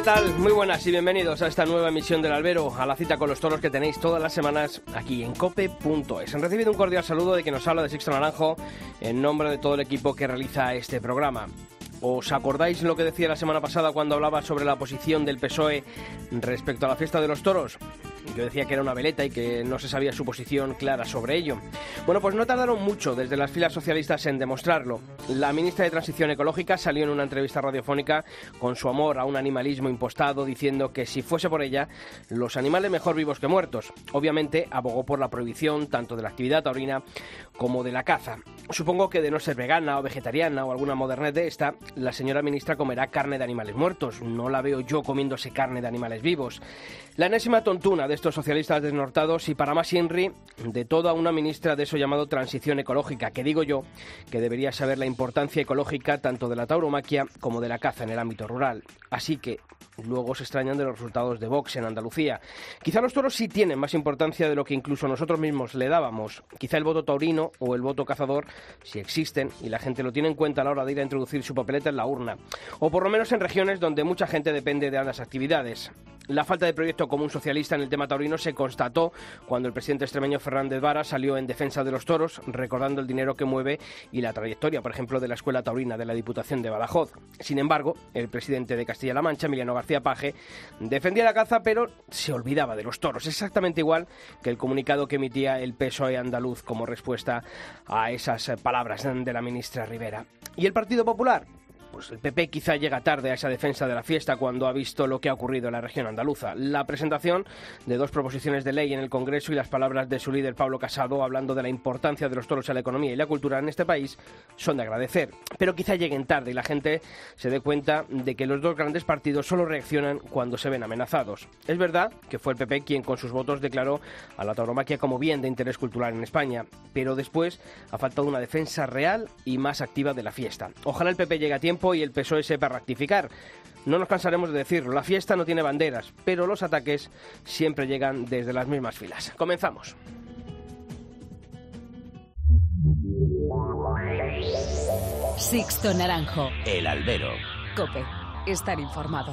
¿Qué tal? Muy buenas y bienvenidos a esta nueva emisión del Albero, a la cita con los toros que tenéis todas las semanas aquí en cope.es. Han recibido un cordial saludo de que nos habla de Sixto Naranjo en nombre de todo el equipo que realiza este programa. ¿Os acordáis lo que decía la semana pasada cuando hablaba sobre la posición del PSOE respecto a la fiesta de los toros? Yo decía que era una veleta y que no se sabía su posición clara sobre ello. Bueno, pues no tardaron mucho desde las filas socialistas en demostrarlo. La ministra de Transición Ecológica salió en una entrevista radiofónica con su amor a un animalismo impostado, diciendo que si fuese por ella, los animales mejor vivos que muertos. Obviamente abogó por la prohibición tanto de la actividad taurina como de la caza. Supongo que de no ser vegana o vegetariana o alguna modernet de esta, la señora ministra comerá carne de animales muertos. No la veo yo comiéndose carne de animales vivos. La enésima tontuna de estos socialistas desnortados y para más Inri de toda una ministra de eso llamado transición ecológica, que digo yo que debería saber la importancia ecológica tanto de la tauromaquia como de la caza en el ámbito rural. Así que luego se extrañan de los resultados de Vox en Andalucía. Quizá los toros sí tienen más importancia de lo que incluso nosotros mismos le dábamos. Quizá el voto taurino o el voto cazador, si existen, y la gente lo tiene en cuenta a la hora de ir a introducir su papeleta en la urna. O por lo menos en regiones donde mucha gente depende de ambas actividades. La falta de proyecto común socialista en el tema taurino se constató cuando el presidente extremeño Fernández Vara salió en defensa de los toros, recordando el dinero que mueve y la trayectoria, por ejemplo, de la Escuela Taurina de la Diputación de Badajoz. Sin embargo, el presidente de Castilla-La Mancha, Emiliano García Paje, defendía la caza, pero se olvidaba de los toros, exactamente igual que el comunicado que emitía el PSOE andaluz como respuesta a esas palabras de la ministra Rivera. ¿Y el Partido Popular? Pues el PP quizá llega tarde a esa defensa de la fiesta cuando ha visto lo que ha ocurrido en la región andaluza. La presentación de dos proposiciones de ley en el Congreso y las palabras de su líder Pablo Casado hablando de la importancia de los toros a la economía y la cultura en este país son de agradecer. Pero quizá lleguen tarde y la gente se dé cuenta de que los dos grandes partidos solo reaccionan cuando se ven amenazados. Es verdad que fue el PP quien con sus votos declaró a la tauromaquia como bien de interés cultural en España, pero después ha faltado una defensa real y más activa de la fiesta. Ojalá el PP llegue a tiempo y el PSOE sepa rectificar. No nos cansaremos de decirlo, la fiesta no tiene banderas, pero los ataques siempre llegan desde las mismas filas. Comenzamos. Sixto Naranjo. El albero. Cope. Estar informado.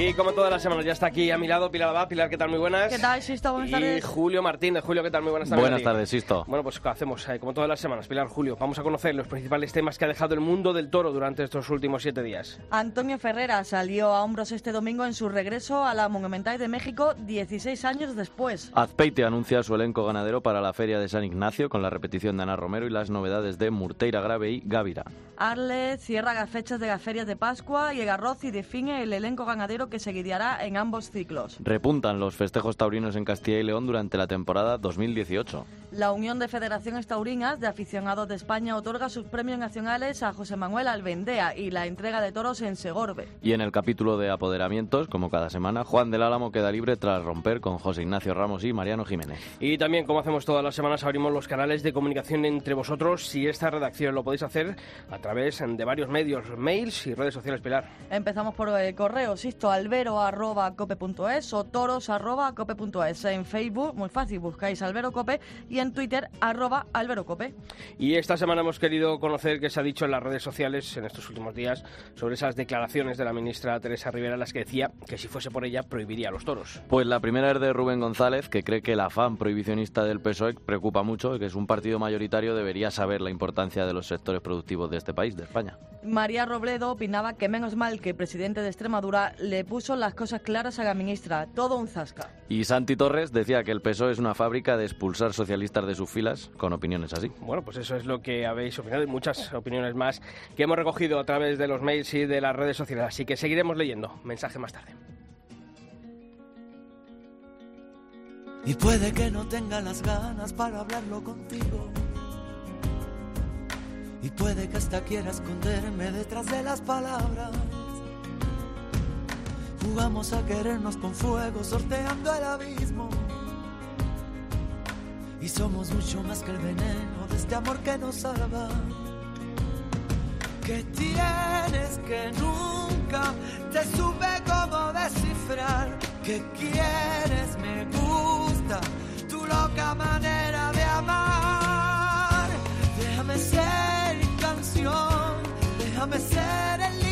Y como todas las semanas ya está aquí a mi lado Pilar Abad. Pilar, ¿qué tal? Muy buenas. ¿Qué tal, Sisto? Buenas y tardes. Julio Martínez. Julio, ¿qué tal? Muy buenas tardes. Buenas tardes, Sisto. Bueno, pues ¿qué hacemos? Eh, como todas las semanas, Pilar, Julio, vamos a conocer los principales temas que ha dejado el mundo del toro durante estos últimos siete días. Antonio Ferrera salió a hombros este domingo en su regreso a la Monumental de México 16 años después. Azpeite anuncia su elenco ganadero para la Feria de San Ignacio con la repetición de Ana Romero y las novedades de Murteira Grave y Gávira. Arle cierra las fechas de las ferias de Pascua y el Garroz y define el elenco ganadero que se guiará en ambos ciclos. Repuntan los festejos taurinos en Castilla y León durante la temporada 2018. La Unión de Federaciones Taurinas de Aficionados de España otorga sus premios nacionales a José Manuel Albendea y la entrega de toros en Segorbe. Y en el capítulo de apoderamientos, como cada semana, Juan del Álamo queda libre tras romper con José Ignacio Ramos y Mariano Jiménez. Y también, como hacemos todas las semanas, abrimos los canales de comunicación entre vosotros y esta redacción. Lo podéis hacer a través de varios medios, mails y redes sociales, Pilar. Empezamos por el correo, sisto albero arroba cope.es o toros arroba cope.es. En Facebook, muy fácil, buscáis albero cope y en Twitter arroba albero cope. Y esta semana hemos querido conocer qué se ha dicho en las redes sociales en estos últimos días sobre esas declaraciones de la ministra Teresa Rivera, las que decía que si fuese por ella prohibiría los toros. Pues la primera es de Rubén González, que cree que el afán prohibicionista del PSOE preocupa mucho y que es un partido mayoritario debería saber la importancia de los sectores productivos de este país, de España. María Robledo opinaba que menos mal que el presidente de Extremadura le puso las cosas claras a la ministra. Todo un zasca. Y Santi Torres decía que el PSOE es una fábrica de expulsar socialistas de sus filas, con opiniones así. Bueno, pues eso es lo que habéis opinado y muchas opiniones más que hemos recogido a través de los mails y de las redes sociales. Así que seguiremos leyendo. Mensaje más tarde. Y puede que no tenga las ganas para hablarlo contigo. Y puede que hasta quiera esconderme detrás de las palabras. Jugamos a querernos con fuego, sorteando el abismo. Y somos mucho más que el veneno de este amor que nos salva. Que tienes que nunca te supe cómo descifrar. Que quieres, me gusta tu loca manera de amar. Déjame ser canción, déjame ser. Déjame ser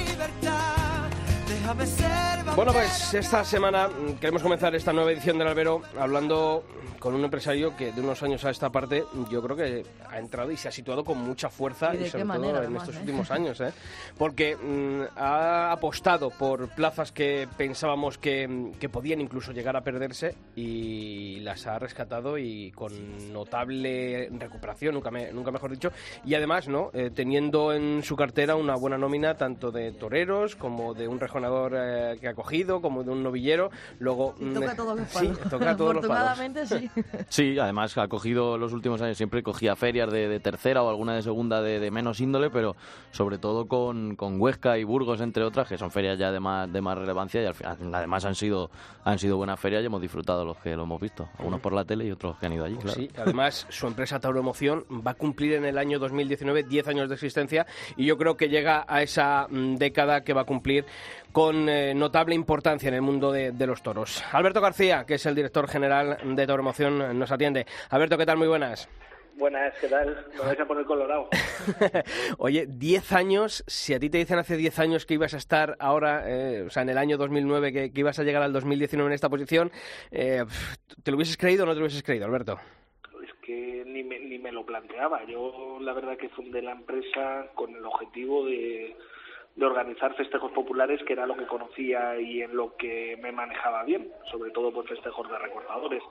Bueno, pues esta semana queremos comenzar esta nueva edición del Albero hablando con un empresario que de unos años a esta parte yo creo que ha entrado y se ha situado con mucha fuerza ¿Y y sobre todo en además, estos eh? últimos años, ¿eh? porque mm, ha apostado por plazas que pensábamos que, mm, que podían incluso llegar a perderse y las ha rescatado y con notable recuperación, nunca, me- nunca mejor dicho, y además no Eh, teniendo en su cartera una buena nómina tanto de toreros como de un rejonador eh, que ha cogido, como de un novillero, luego Y mm, toca todos los sí, palos. toca todos los palos. Afortunadamente sí. Sí, además ha cogido los últimos años, siempre cogía ferias de, de tercera o alguna de segunda de, de menos índole, pero sobre todo con, con Huesca y Burgos, entre otras, que son ferias ya de más, de más relevancia y al final, además han sido, han sido buenas ferias y hemos disfrutado los que lo hemos visto. Algunos por la tele y otros que han ido allí, claro. Sí, además su empresa Tauro Emoción va a cumplir en el año 2019 10 años de existencia y yo creo que llega a esa mm, década que va a cumplir con eh, notable importancia en el mundo de, de los toros. Alberto García, que es el director general de Tauro Emoción, nos atiende. Alberto, ¿qué tal? Muy buenas. Buenas, ¿qué tal? Me vais a poner colorado. Oye, 10 años, si a ti te dicen hace 10 años que ibas a estar ahora, eh, o sea, en el año 2009, que, que ibas a llegar al 2019 en esta posición, eh, ¿te lo hubieses creído o no te lo hubieses creído, Alberto? Es que ni me, ni me lo planteaba. Yo la verdad que fundé la empresa con el objetivo de, de organizar festejos populares, que era lo que conocía y en lo que me manejaba bien, sobre todo por festejos de recortadores.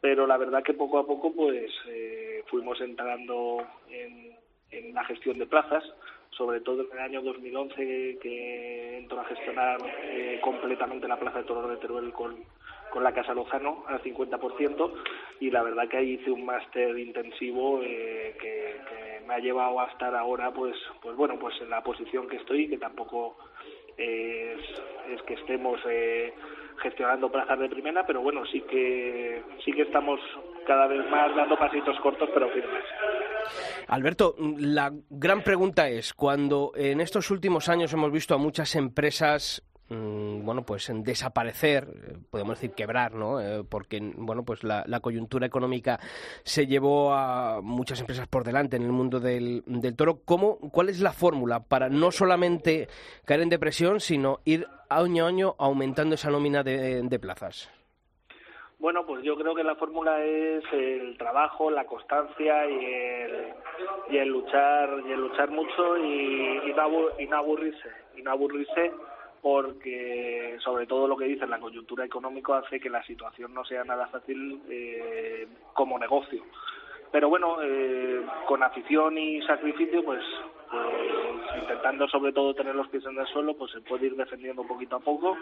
Pero la verdad que poco a poco pues eh, fuimos entrando en, en la gestión de plazas, sobre todo en el año 2011 que entró a gestionar eh, completamente la plaza de toros de Teruel con, con la Casa Lozano al 50% y la verdad que ahí hice un máster intensivo eh, que, que me ha llevado a estar ahora pues pues bueno pues en la posición que estoy que tampoco es, es que estemos eh, gestionando plazas de primera pero bueno sí que sí que estamos cada vez más dando pasitos cortos pero firmes. Alberto, la gran pregunta es, cuando en estos últimos años hemos visto a muchas empresas bueno, pues en desaparecer, eh, podemos decir quebrar, ¿no? Eh, porque, bueno, pues la, la coyuntura económica se llevó a muchas empresas por delante en el mundo del, toro. ¿Cómo, ¿Cuál es la fórmula para no solamente caer en depresión, sino ir año a año aumentando esa nómina de, plazas? Bueno, pues yo creo que la fórmula es el trabajo, la constancia y el, y el luchar y el luchar mucho y no aburrirse y no aburrirse porque sobre todo lo que dice la coyuntura económica hace que la situación no sea nada fácil eh, como negocio. Pero bueno, eh, con afición y sacrificio, pues, pues intentando sobre todo tener los pies en el suelo, pues se puede ir defendiendo poquito a poco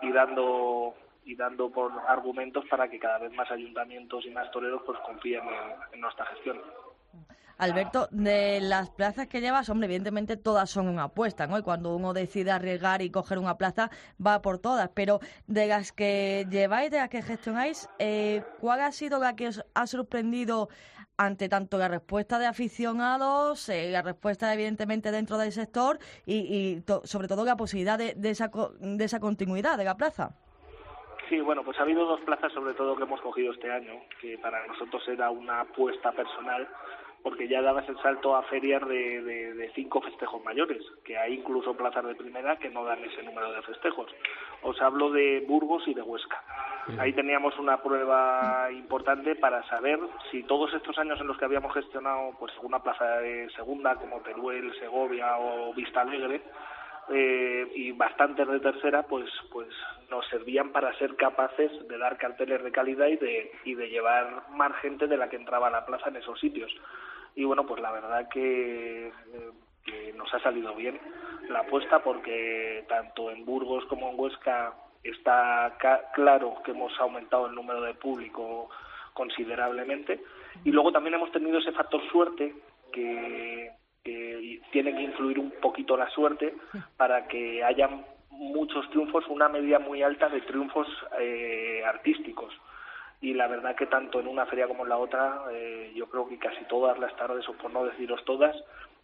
y dando y dando por argumentos para que cada vez más ayuntamientos y más toreros pues confíen en, en nuestra gestión. Alberto, de las plazas que llevas, hombre, evidentemente todas son una apuesta, ¿no? Y cuando uno decide arriesgar y coger una plaza, va por todas. Pero de las que lleváis, de las que gestionáis, eh, ¿cuál ha sido la que os ha sorprendido ante tanto la respuesta de aficionados, eh, la respuesta evidentemente dentro del sector y, to- sobre todo la posibilidad de, de esa, co- de esa continuidad de la plaza? Sí, bueno, pues ha habido dos plazas sobre todo que hemos cogido este año, que para nosotros era una apuesta personal, porque ya dabas el salto a ferias de, de, de cinco festejos mayores, que hay incluso plazas de primera que no dan ese número de festejos. Os hablo de Burgos y de Huesca. Ahí teníamos una prueba importante para saber si todos estos años en los que habíamos gestionado pues alguna plaza de segunda como Teruel, Segovia o Vista Alegre, eh, y bastantes de tercera, pues, pues nos servían para ser capaces de dar carteles de calidad y de, y de llevar más gente de la que entraba a la plaza en esos sitios. Y bueno, pues la verdad que, nos ha salido bien la apuesta porque tanto en Burgos como en Huesca está claro que hemos aumentado el número de público considerablemente y luego también hemos tenido ese factor suerte que, que tiene que influir un poquito la suerte para que haya muchos triunfos, una media muy alta de triunfos eh, artísticos. Y la verdad que tanto en una feria como en la otra, eh, yo creo que casi todas las tardes, o por no deciros todas,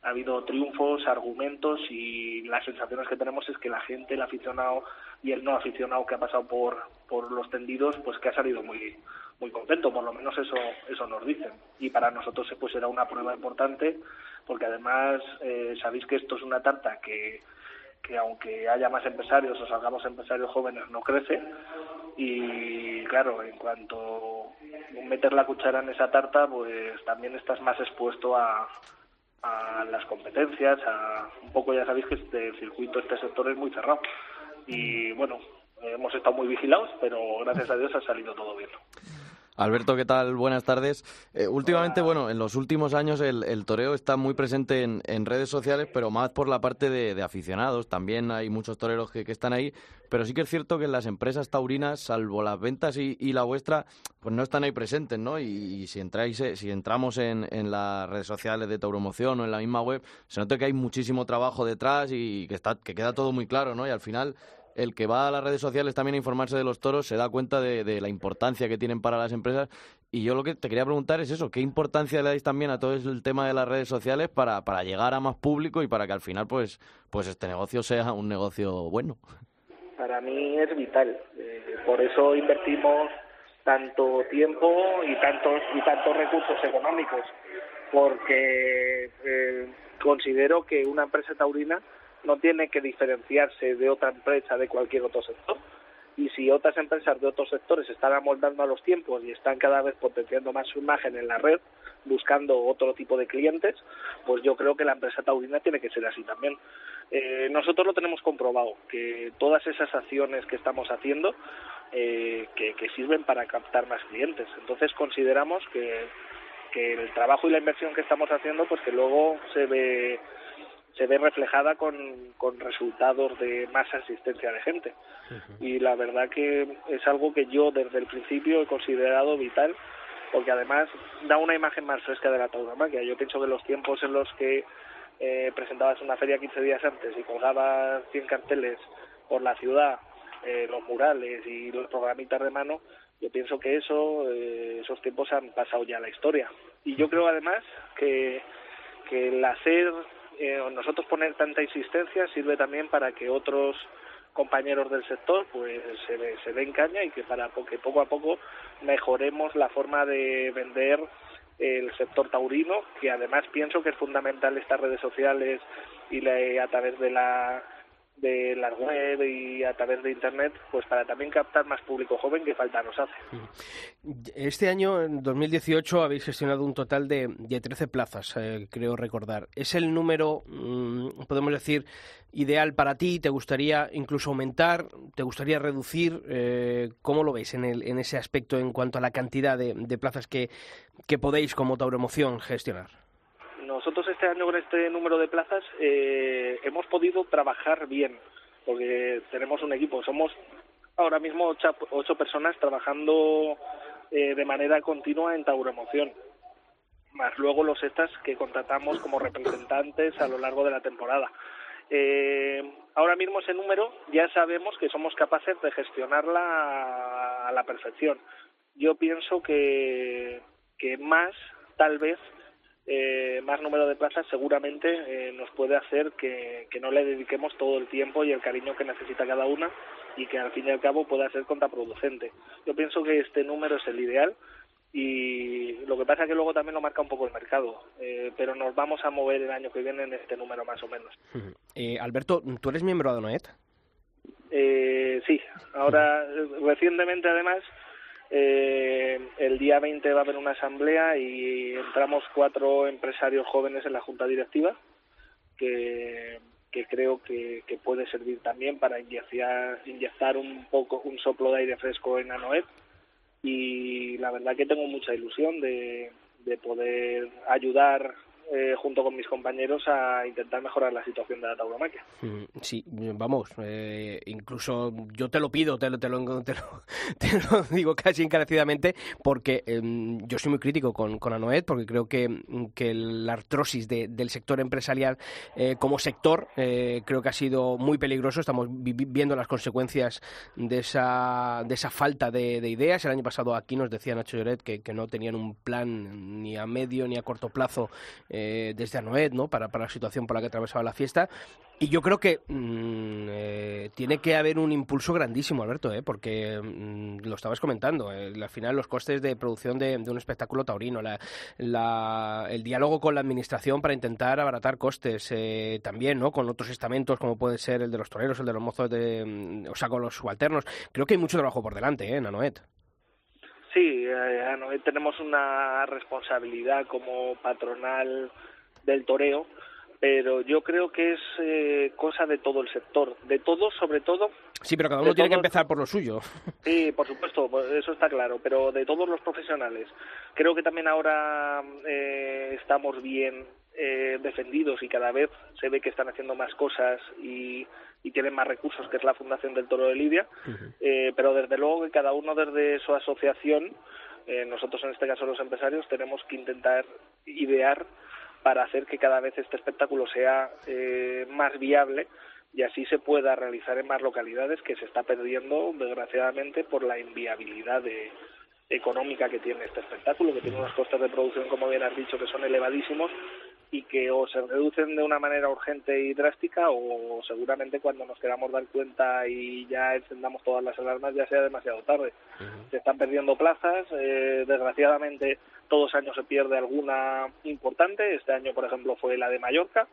ha habido triunfos, argumentos y las sensaciones que tenemos es que la gente, el aficionado y el no aficionado que ha pasado por, por los tendidos, pues que ha salido muy muy contento, por lo menos eso eso nos dicen. Y para nosotros pues será una prueba importante porque además eh, sabéis que esto es una tarta que que aunque haya más empresarios o salgamos empresarios jóvenes no crece. Y claro en cuanto meter la cuchara en esa tarta pues también estás más expuesto a, a las competencias a un poco ya sabéis que este circuito este sector es muy cerrado. Y bueno hemos estado muy vigilados pero gracias a Dios ha salido todo bien Alberto, ¿qué tal? Buenas tardes. Eh, últimamente, bueno, en los últimos años el, toreo está muy presente en, redes sociales, pero más por la parte de, aficionados. También hay muchos toreros que, están ahí, pero sí que es cierto que las empresas taurinas, salvo las ventas y, la vuestra, pues no están ahí presentes, ¿no? Y, si entráis, eh, si entramos en, las redes sociales de Tauromoción o en la misma web, se nota que hay muchísimo trabajo detrás y que, está, que queda todo muy claro, ¿no? Y al final el que va a las redes sociales también a informarse de los toros se da cuenta de, la importancia que tienen para las empresas. Y yo lo que te quería preguntar es eso, ¿qué importancia le dais también a todo el tema de las redes sociales para, para llegar a más público y para que al final pues, pues este negocio sea un negocio bueno? Para mí es vital. Eh, por eso invertimos tanto tiempo y tantos, y tantos recursos económicos, porque eh, considero que una empresa taurina no tiene que diferenciarse de otra empresa de cualquier otro sector. Y si otras empresas de otros sectores están amoldando a los tiempos y están cada vez potenciando más su imagen en la red, buscando otro tipo de clientes, pues yo creo que la empresa taurina tiene que ser así también. Eh, nosotros lo tenemos comprobado, que todas esas acciones que estamos haciendo eh, que, que, sirven para captar más clientes. Entonces consideramos que, que el trabajo y la inversión que estamos haciendo, pues que luego se ve se ve reflejada con, con resultados de más asistencia de gente. Y la verdad que es algo que yo desde el principio he considerado vital, porque además da una imagen más fresca de la tauromaquia. Yo pienso que los tiempos en los que eh, presentabas una feria 15 días antes y colgabas 100 carteles por la ciudad, eh, los murales y los programitas de mano, yo pienso que eso, eh, esos tiempos han pasado ya a la historia. Y yo creo además que, que el hacer eh, nosotros poner tanta insistencia sirve también para que otros compañeros del sector pues se, se den caña y que para que poco a poco mejoremos la forma de vender el sector taurino, que además pienso que es fundamental estas redes sociales y a través de la de la web y a través de internet, pues para también captar más público joven que falta nos hace. Este año, en 2018, habéis gestionado un total de, de 13 plazas, eh, creo recordar. ¿Es el número, mm, podemos decir, ideal para ti? ¿Te gustaría incluso aumentar? ¿Te gustaría reducir? Eh, ¿Cómo lo veis en, el, en ese aspecto en cuanto a la cantidad de, de plazas que, que podéis como Tauromoción gestionar? Este año con este número de plazas eh, hemos podido trabajar bien, porque tenemos un equipo. Somos ahora mismo ocho, personas trabajando eh, de manera continua en Tauromoción, más luego los estas que contratamos como representantes a lo largo de la temporada. Eh, ahora mismo ese número ya sabemos que somos capaces de gestionarla a la perfección. Yo pienso que, que más, tal vez, eh, más número de plazas seguramente eh, nos puede hacer que, no le dediquemos todo el tiempo y el cariño que necesita cada una y que al fin y al cabo pueda ser contraproducente. Yo pienso que este número es el ideal y lo que pasa es que luego también lo marca un poco el mercado, eh, pero nos vamos a mover el año que viene en este número más o menos. Alberto, ¿tú eres miembro de ADONET? sí, ahora recientemente además eh, el día 20 va a haber una asamblea y entramos cuatro empresarios jóvenes en la junta directiva que, creo que, puede servir también para inyectar, inyectar un poco un soplo de aire fresco en Anoet. Y la verdad que tengo mucha ilusión de poder ayudar eh, junto con mis compañeros, a intentar mejorar la situación de la tauromaquia. Mm, sí, vamos, eh, incluso yo te lo pido, te lo, te lo, te lo, digo casi encarecidamente, porque em, yo soy muy crítico con, con Anoet, porque creo que, que la artrosis del sector empresarial eh, como sector creo que ha sido muy peligroso. Estamos viendo las consecuencias de esa, de esa falta de, ideas. El año pasado aquí nos decía Nacho Lloret que, que no tenían un plan ni a medio ni a corto plazo eh, desde Anoet, ¿no? Para, para la situación por la que atravesaba la fiesta. Y yo creo que mm, eh, tiene que haber un impulso grandísimo, Alberto, ¿eh? porque mm, lo estabas comentando. Eh, al final, los costes de producción de, un espectáculo taurino, el diálogo con la administración para intentar abaratar costes, eh, también ¿no? con otros estamentos como puede ser el de los toreros, el de los mozos, de, mm, o sea, con los subalternos. Creo que hay mucho trabajo por delante ¿eh? en Anoet. Sí, eh, tenemos una responsabilidad como patronal del toreo, pero yo creo que es eh, cosa de todo el sector, de todos, sobre todo. Sí, pero cada uno tiene que empezar por lo suyo. Sí, por supuesto, pues eso está claro, pero de todos los profesionales. Creo que también ahora eh, estamos bien eh, defendidos y cada vez se ve que están haciendo más cosas y, y tienen más recursos, que es la Fundación del Toro de Lidia, eh, pero desde luego que cada uno desde su asociación, eh, nosotros en este caso los empresarios, tenemos que intentar idear para hacer que cada vez este espectáculo sea eh, más viable y así se pueda realizar en más localidades que se está perdiendo desgraciadamente por la inviabilidad de, económica que tiene este espectáculo, que tiene unos costes de producción, como bien has dicho, que son elevadísimos y que o se reducen de una manera urgente y drástica o seguramente cuando nos queramos dar cuenta y ya encendamos todas las alarmas ya sea demasiado tarde. Se están perdiendo plazas, eh, desgraciadamente todos los años se pierde alguna importante, este año por ejemplo fue la de Mallorca,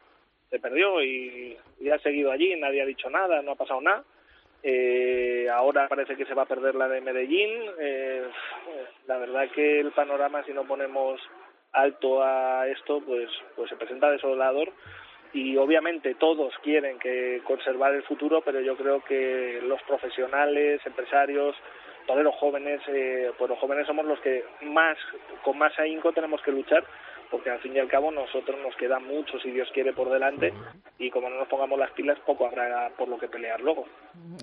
se perdió y, y ha seguido allí, nadie ha dicho nada, no ha pasado nada. Eh, ahora parece que se va a perder la de Medellín. Eh, la verdad que el panorama, si no ponemos alto a esto, pues, pues se presenta desolador y obviamente todos quieren que conservar el futuro, pero yo creo que los profesionales, empresarios, todos los jóvenes, eh, pues los jóvenes somos los que más, con más ahínco tenemos que luchar porque al fin y al cabo nosotros nos queda mucho, si Dios quiere, por delante y como no nos pongamos las pilas, poco habrá por lo que pelear luego.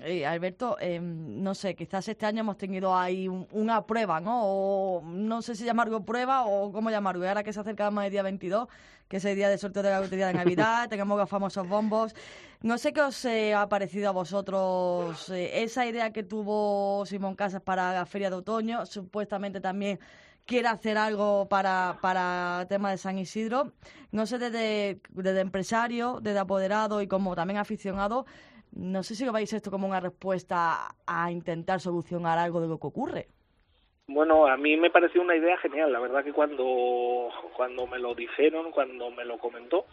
Eh, Alberto, eh, no sé, quizás este año hemos tenido ahí una prueba, ¿no? O no sé si llamarlo prueba o cómo llamarlo. Ahora que se acerca más el día 22, que es el día de sorteo de la lotería de Navidad, tengamos los famosos bombos. No sé qué os eh, ha parecido a vosotros esa idea que tuvo Simón Casas para la feria de otoño, supuestamente también quiere hacer algo para, para el tema de San Isidro. No sé, desde, desde empresario, desde apoderado y como también aficionado, no sé si lo veis esto como una respuesta a intentar solucionar algo de lo que ocurre. Bueno, a mí me pareció una idea genial. La verdad que cuando, cuando me lo dijeron, cuando me lo comentó,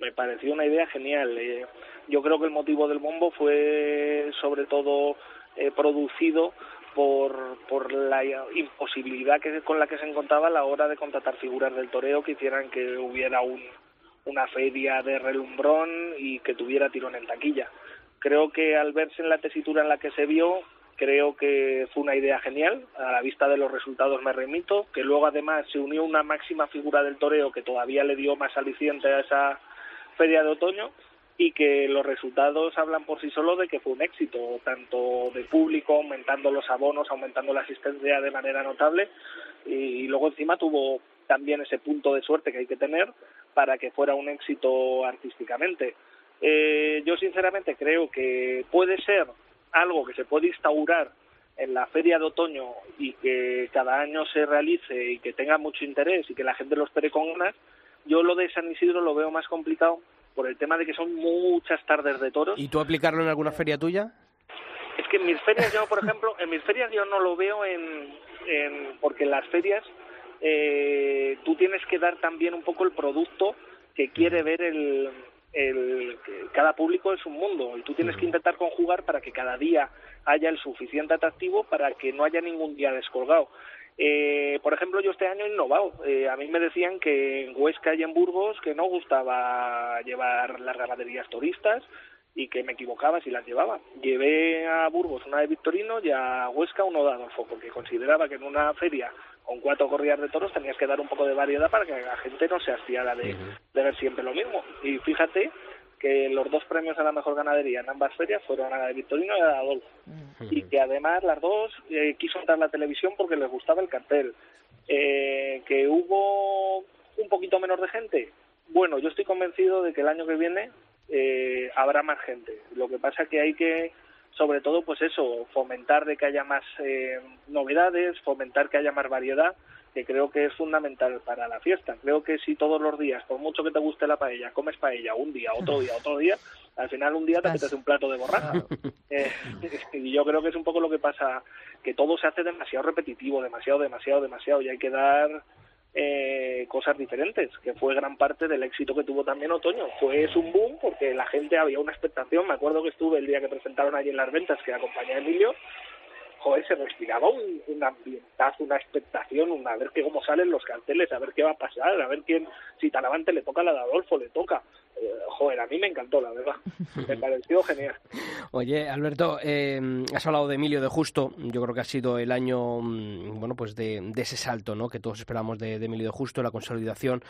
me pareció una idea genial. Eh, yo creo que el motivo del bombo fue sobre todo eh, producido por, por la imposibilidad que, con la que se encontraba a la hora de contratar figuras del toreo que hicieran que hubiera un, una feria de relumbrón y que tuviera tirón en taquilla. Creo que al verse en la tesitura en la que se vio, creo que fue una idea genial. A la vista de los resultados me remito, que luego además se unió una máxima figura del toreo que todavía le dio más aliciente a esa feria de otoño y que los resultados hablan por sí solos de que fue un éxito, tanto de público, aumentando los abonos, aumentando la asistencia de manera notable, y, luego encima tuvo también ese punto de suerte que hay que tener para que fuera un éxito artísticamente. Eh, yo sinceramente creo que puede ser algo que se puede instaurar en la feria de otoño y que cada año se realice y que tenga mucho interés y que la gente lo espere con ganas, yo lo de San Isidro lo veo más complicado por el tema de que son muchas tardes de toros. ¿Y tú aplicarlo en alguna feria tuya? Es que en mis ferias yo, por ejemplo, en mis ferias yo no lo veo en, en porque en las ferias eh, tú tienes que dar también un poco el producto que quiere ver el, el cada público es un mundo y tú tienes que intentar conjugar para que cada día haya el suficiente atractivo para que no haya ningún día descolgado. Eh, por ejemplo, yo este año he innovado. Eh, a mí me decían que en Huesca y en Burgos que no gustaba llevar las ganaderías turistas y que me equivocaba si las llevaba. Llevé a Burgos una de Victorino y a Huesca uno de Adolfo, porque consideraba que en una feria con cuatro corridas de toros tenías que dar un poco de variedad para que la gente no se hastiara de, de ver siempre lo mismo. Y fíjate que los dos premios a la mejor ganadería en ambas ferias fueron a la de Victorino y a la de Adolfo. Y que además las dos eh, quiso entrar la televisión porque les gustaba el cartel. Eh, que hubo un poquito menos de gente. Bueno, yo estoy convencido de que el año que viene eh, habrá más gente. Lo que pasa que hay que, sobre todo, pues eso, fomentar de que haya más eh, novedades, fomentar que haya más variedad que creo que es fundamental para la fiesta. Creo que si todos los días, por mucho que te guste la paella, comes paella un día, otro día, otro día, al final un día te apetece un plato de borraja. Eh, y yo creo que es un poco lo que pasa, que todo se hace demasiado repetitivo, demasiado, demasiado, demasiado, y hay que dar eh, cosas diferentes, que fue gran parte del éxito que tuvo también Otoño. Fue un boom porque la gente había una expectación. Me acuerdo que estuve el día que presentaron allí en las ventas, que acompañé a Emilio, joder, se respiraba un, un ambientazo, una expectación, un, a ver qué, cómo salen los carteles, a ver qué va a pasar, a ver quién, si Talavante le toca la de Adolfo, le toca. Eh, joder, a mí me encantó, la verdad. Me pareció genial. Oye, Alberto, eh, has hablado de Emilio de Justo. Yo creo que ha sido el año, mm, bueno, pues de, de ese salto, ¿no? Que todos esperamos de, de, Emilio de Justo, la consolidación,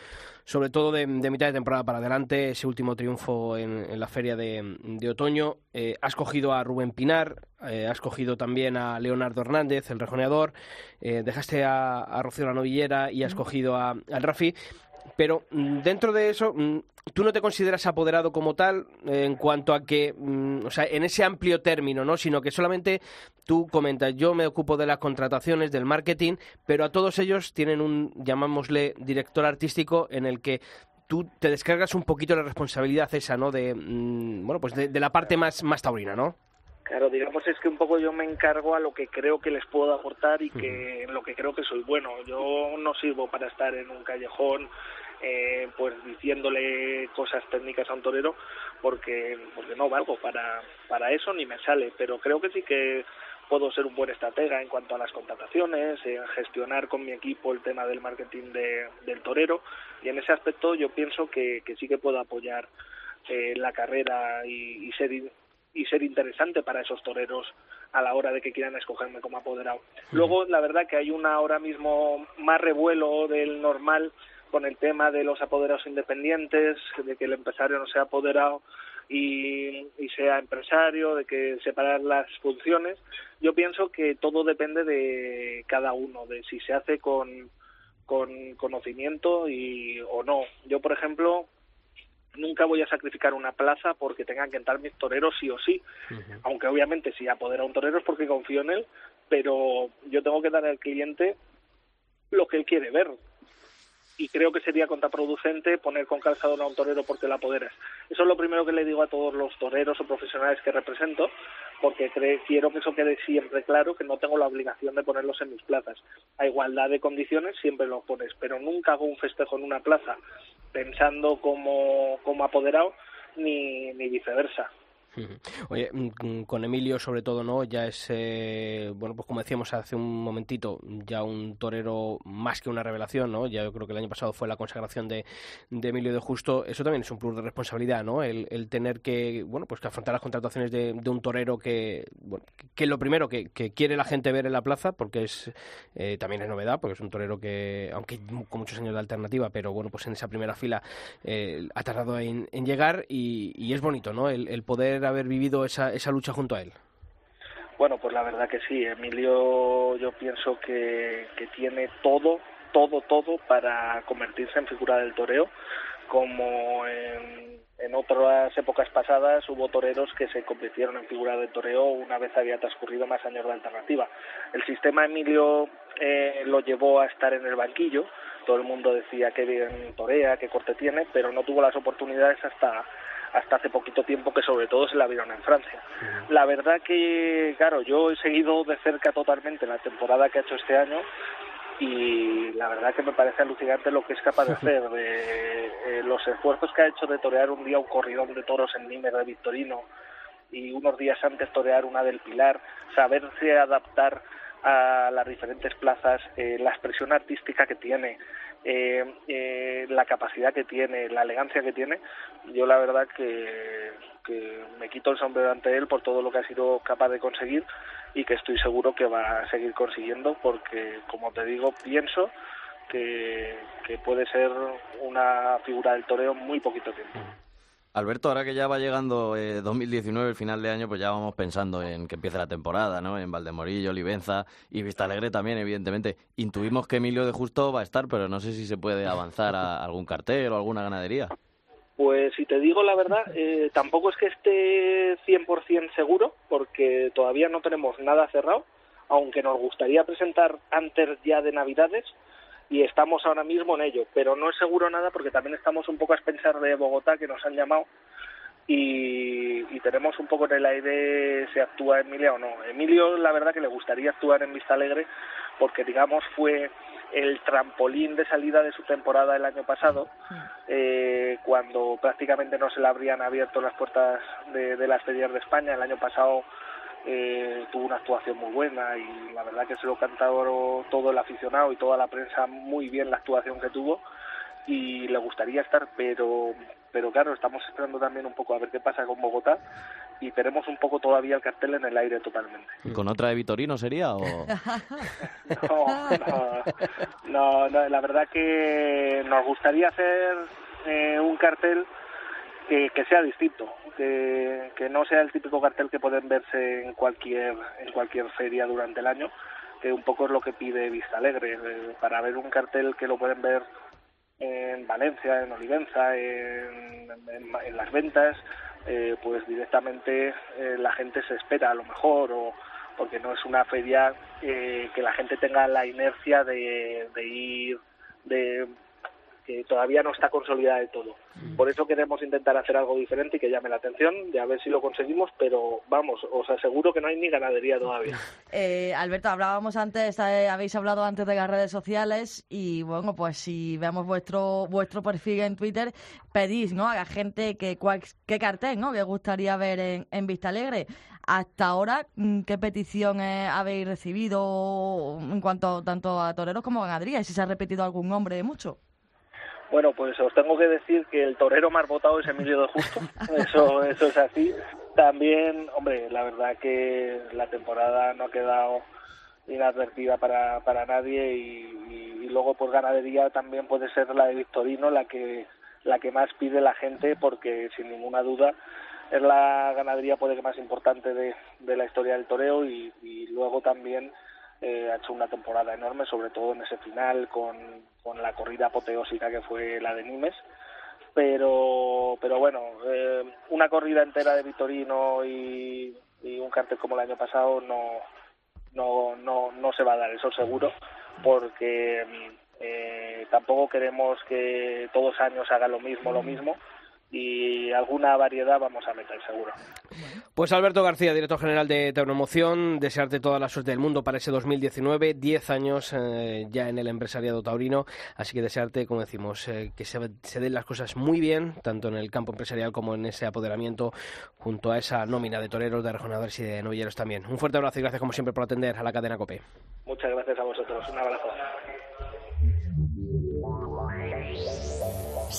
sobre todo de, de mitad de temporada para adelante, ese último triunfo en, en la feria de, de otoño. Eh, has cogido a Rubén Pinar, eh, has cogido también a Leonardo Hernández, el rejoneador, eh, dejaste a, a Rocío la Novillera y has cogido a, al Rafi. Pero mm, dentro de eso, mm, tú no te consideras apoderado como tal eh, en cuanto a que, mm, o sea, en ese amplio término, ¿no? Sino que solamente tú comentas, yo me ocupo de las contrataciones, del marketing, pero a todos ellos tienen un, llamámosle, director artístico en el que tú te descargas un poquito la responsabilidad esa, ¿no? De, bueno, pues de, de la parte más, más taurina, ¿no? Claro, digamos es que un poco yo me encargo a lo que creo que les puedo aportar y que en lo que creo que soy bueno. Yo no sirvo para estar en un callejón eh, pues diciéndole cosas técnicas a un torero porque porque no valgo para para eso ni me sale, pero creo que sí que puedo ser un buen estratega en cuanto a las contrataciones, en gestionar con mi equipo el tema del marketing de, del torero. Y en ese aspecto yo pienso que, que sí que puedo apoyar eh, la carrera y, y ser y ser interesante para esos toreros a la hora de que quieran escogerme como apoderado. Luego, la verdad que hay una ahora mismo más revuelo del normal con el tema de los apoderados independientes, de que el empresario no sea apoderado y, y sea empresario, de que separar las funciones. Yo pienso que todo depende de cada uno, de si se hace con, con conocimiento y o no. Yo, por ejemplo, nunca voy a sacrificar una plaza porque tengan que entrar mis toreros sí o sí, uh -huh. aunque obviamente si apodera a un torero es porque confío en él, pero yo tengo que dar al cliente lo que él quiere ver y creo que sería contraproducente poner con calzador a un torero porque la apoderas. Eso es lo primero que le digo a todos los toreros o profesionales que represento, porque quiero que eso quede siempre claro, que no tengo la obligación de ponerlos en mis plazas. A igualdad de condiciones siempre los pones, pero nunca hago un festejo en una plaza pensando como, como apoderado ni, ni viceversa. Oye, con Emilio sobre todo, ¿no? Ya es, eh, bueno, pues como decíamos hace un momentito, ya un torero más que una revelación, ¿no? Ya yo creo que el año pasado fue la consagración de, de Emilio de Justo. Eso también es un plus de responsabilidad, ¿no? El, el tener que, bueno, pues que afrontar las contrataciones de, de un torero que, bueno, que lo primero que, que, quiere la gente ver en la plaza, porque es eh, también es novedad, porque es un torero que, aunque con muchos años de alternativa, pero bueno, pues en esa primera fila eh, ha tardado en, en llegar y, y, es bonito, ¿no? El poder haber vivido esa, esa lucha junto a él? Bueno, pues la verdad que sí. Emilio yo pienso que, que tiene todo, todo, todo para convertirse en figura del toreo, como en, en otras épocas pasadas hubo toreros que se convirtieron en figura del toreo una vez había transcurrido más años de alternativa. El sistema Emilio eh, lo llevó a estar en el banquillo, todo el mundo decía que bien torea, qué corte tiene, pero no tuvo las oportunidades hasta hasta hace poquito tiempo que sobre todo se la vieron en Francia. La verdad que, claro, yo he seguido de cerca totalmente la temporada que ha hecho este año y la verdad que me parece alucinante lo que es capaz de hacer, de eh, los esfuerzos que ha hecho de torear un día un corridón de toros en Nímer de Victorino y unos días antes torear una del Pilar, saberse adaptar a las diferentes plazas, eh, la expresión artística que tiene, eh, eh, la capacidad que tiene, la elegancia que tiene, yo la verdad que, me quito el sombrero ante él por todo lo que ha sido capaz de conseguir y que estoy seguro que va a seguir consiguiendo porque, como te digo, pienso que, que puede ser una figura del toreo muy poquito tiempo. Alberto, ahora que ya va llegando eh, 2019, el final de año, pues ya vamos pensando en que empiece la temporada, ¿no? En Valdemorillo, Olivenza y Vista Alegre también, evidentemente. Intuimos que Emilio de Justo va a estar, pero no sé si se puede avanzar a algún cartel o alguna ganadería. Pues si te digo la verdad, eh, tampoco es que esté 100% seguro, porque todavía no tenemos nada cerrado, aunque nos gustaría presentar antes ya de Navidades, y estamos ahora mismo en ello, pero no es seguro nada porque también estamos un poco a pensar de Bogotá, que nos han llamado, y, y, tenemos un poco en el aire si actúa Emilia o no. Emilio, la verdad que le gustaría actuar en Vista Alegre, porque digamos fue el trampolín de salida de su temporada el año pasado, eh, cuando prácticamente no se le habrían abierto las puertas de, de las ferias de España. El año pasado eh, tuvo una actuación muy buena y la verdad que se lo cantado todo el aficionado y toda la prensa muy bien la actuación que tuvo y le gustaría estar, pero pero claro, estamos esperando también un poco a ver qué pasa con Bogotá y tenemos un poco todavía el cartel en el aire totalmente. ¿Y con otra de Vitorino sería o...? no, no, no, no, la verdad que nos gustaría hacer eh, un cartel que, sea distinto, que, que no sea el típico cartel que pueden verse en cualquier, en cualquier feria durante el año, que un poco es lo que pide Vista Alegre, eh, para ver un cartel que lo pueden ver en Valencia, en Olivenza, en, en, en las ventas, eh, pues directamente eh, la gente se espera a lo mejor o porque no es una feria eh, que la gente tenga la inercia de, de ir de que todavía no está consolidada de todo. Por eso queremos intentar hacer algo diferente y que llame la atención, de a ver si lo conseguimos, pero vamos, os aseguro que no hay ni ganadería todavía. Eh, Alberto, hablábamos antes, eh, habéis hablado antes de las redes sociales y bueno, pues si vemos vuestro vuestro perfil en Twitter, pedís, ¿no? A la gente que cual, qué cartel, ¿no? Que gustaría ver en, en Vista Alegre. Hasta ahora, mm, ¿qué peticiones habéis recibido en cuanto tanto a toreros como a ganadería? Y si se ha repetido algún nombre de mucho. Bueno, pues os tengo que decir que el torero más votado es Emilio de Justo. Eso, eso es así. También, hombre, la verdad que la temporada no ha quedado inadvertida para, para nadie y, y, y luego por ganadería también puede ser la de Victorino la que la que más pide la gente porque sin ninguna duda es la ganadería puede que más importante de, de la historia del toreo y, y luego también eh, ha hecho una temporada enorme, sobre todo en ese final con, con la corrida apoteósica que fue la de Nimes. Pero, pero bueno, eh, una corrida entera de Vitorino y, un cartel como el año pasado no, no, no, no se va a dar, eso seguro, porque eh, tampoco queremos que todos años haga lo mismo, lo mismo y alguna variedad vamos a meter seguro. Pues Alberto García, director general de Tauromoción, desearte toda la suerte del mundo para ese 2019, 10 años eh, ya en el empresariado taurino, así que desearte, como decimos, eh, que se, se, den las cosas muy bien, tanto en el campo empresarial como en ese apoderamiento, junto a esa nómina de toreros, de rejonadores y de novilleros también. Un fuerte abrazo y gracias como siempre por atender a la cadena COPE. Muchas gracias a vosotros, un abrazo.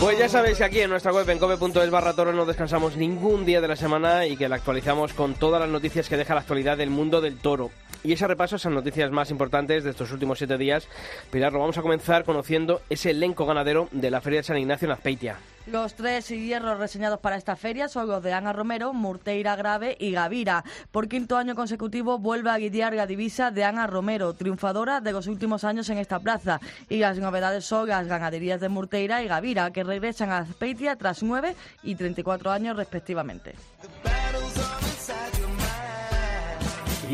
Pues ya sabéis que aquí en nuestra web en cope.es barra toro no descansamos ningún día de la semana y que la actualizamos con todas las noticias que deja la actualidad del mundo del toro. Y ese repaso son noticias más importantes de estos últimos siete días. Pilar, lo vamos a comenzar conociendo ese elenco ganadero de la Feria de San Ignacio en Azpeitia. Los tres hierros reseñados para esta feria son los de Ana Romero, Murteira Grave y Gavira. Por quinto año consecutivo vuelve a guiar la divisa de Ana Romero, triunfadora de los últimos años en esta plaza. Y las novedades son las ganaderías de Murteira y Gavira, que regresan a Azpeitia tras nueve y 34 años respectivamente.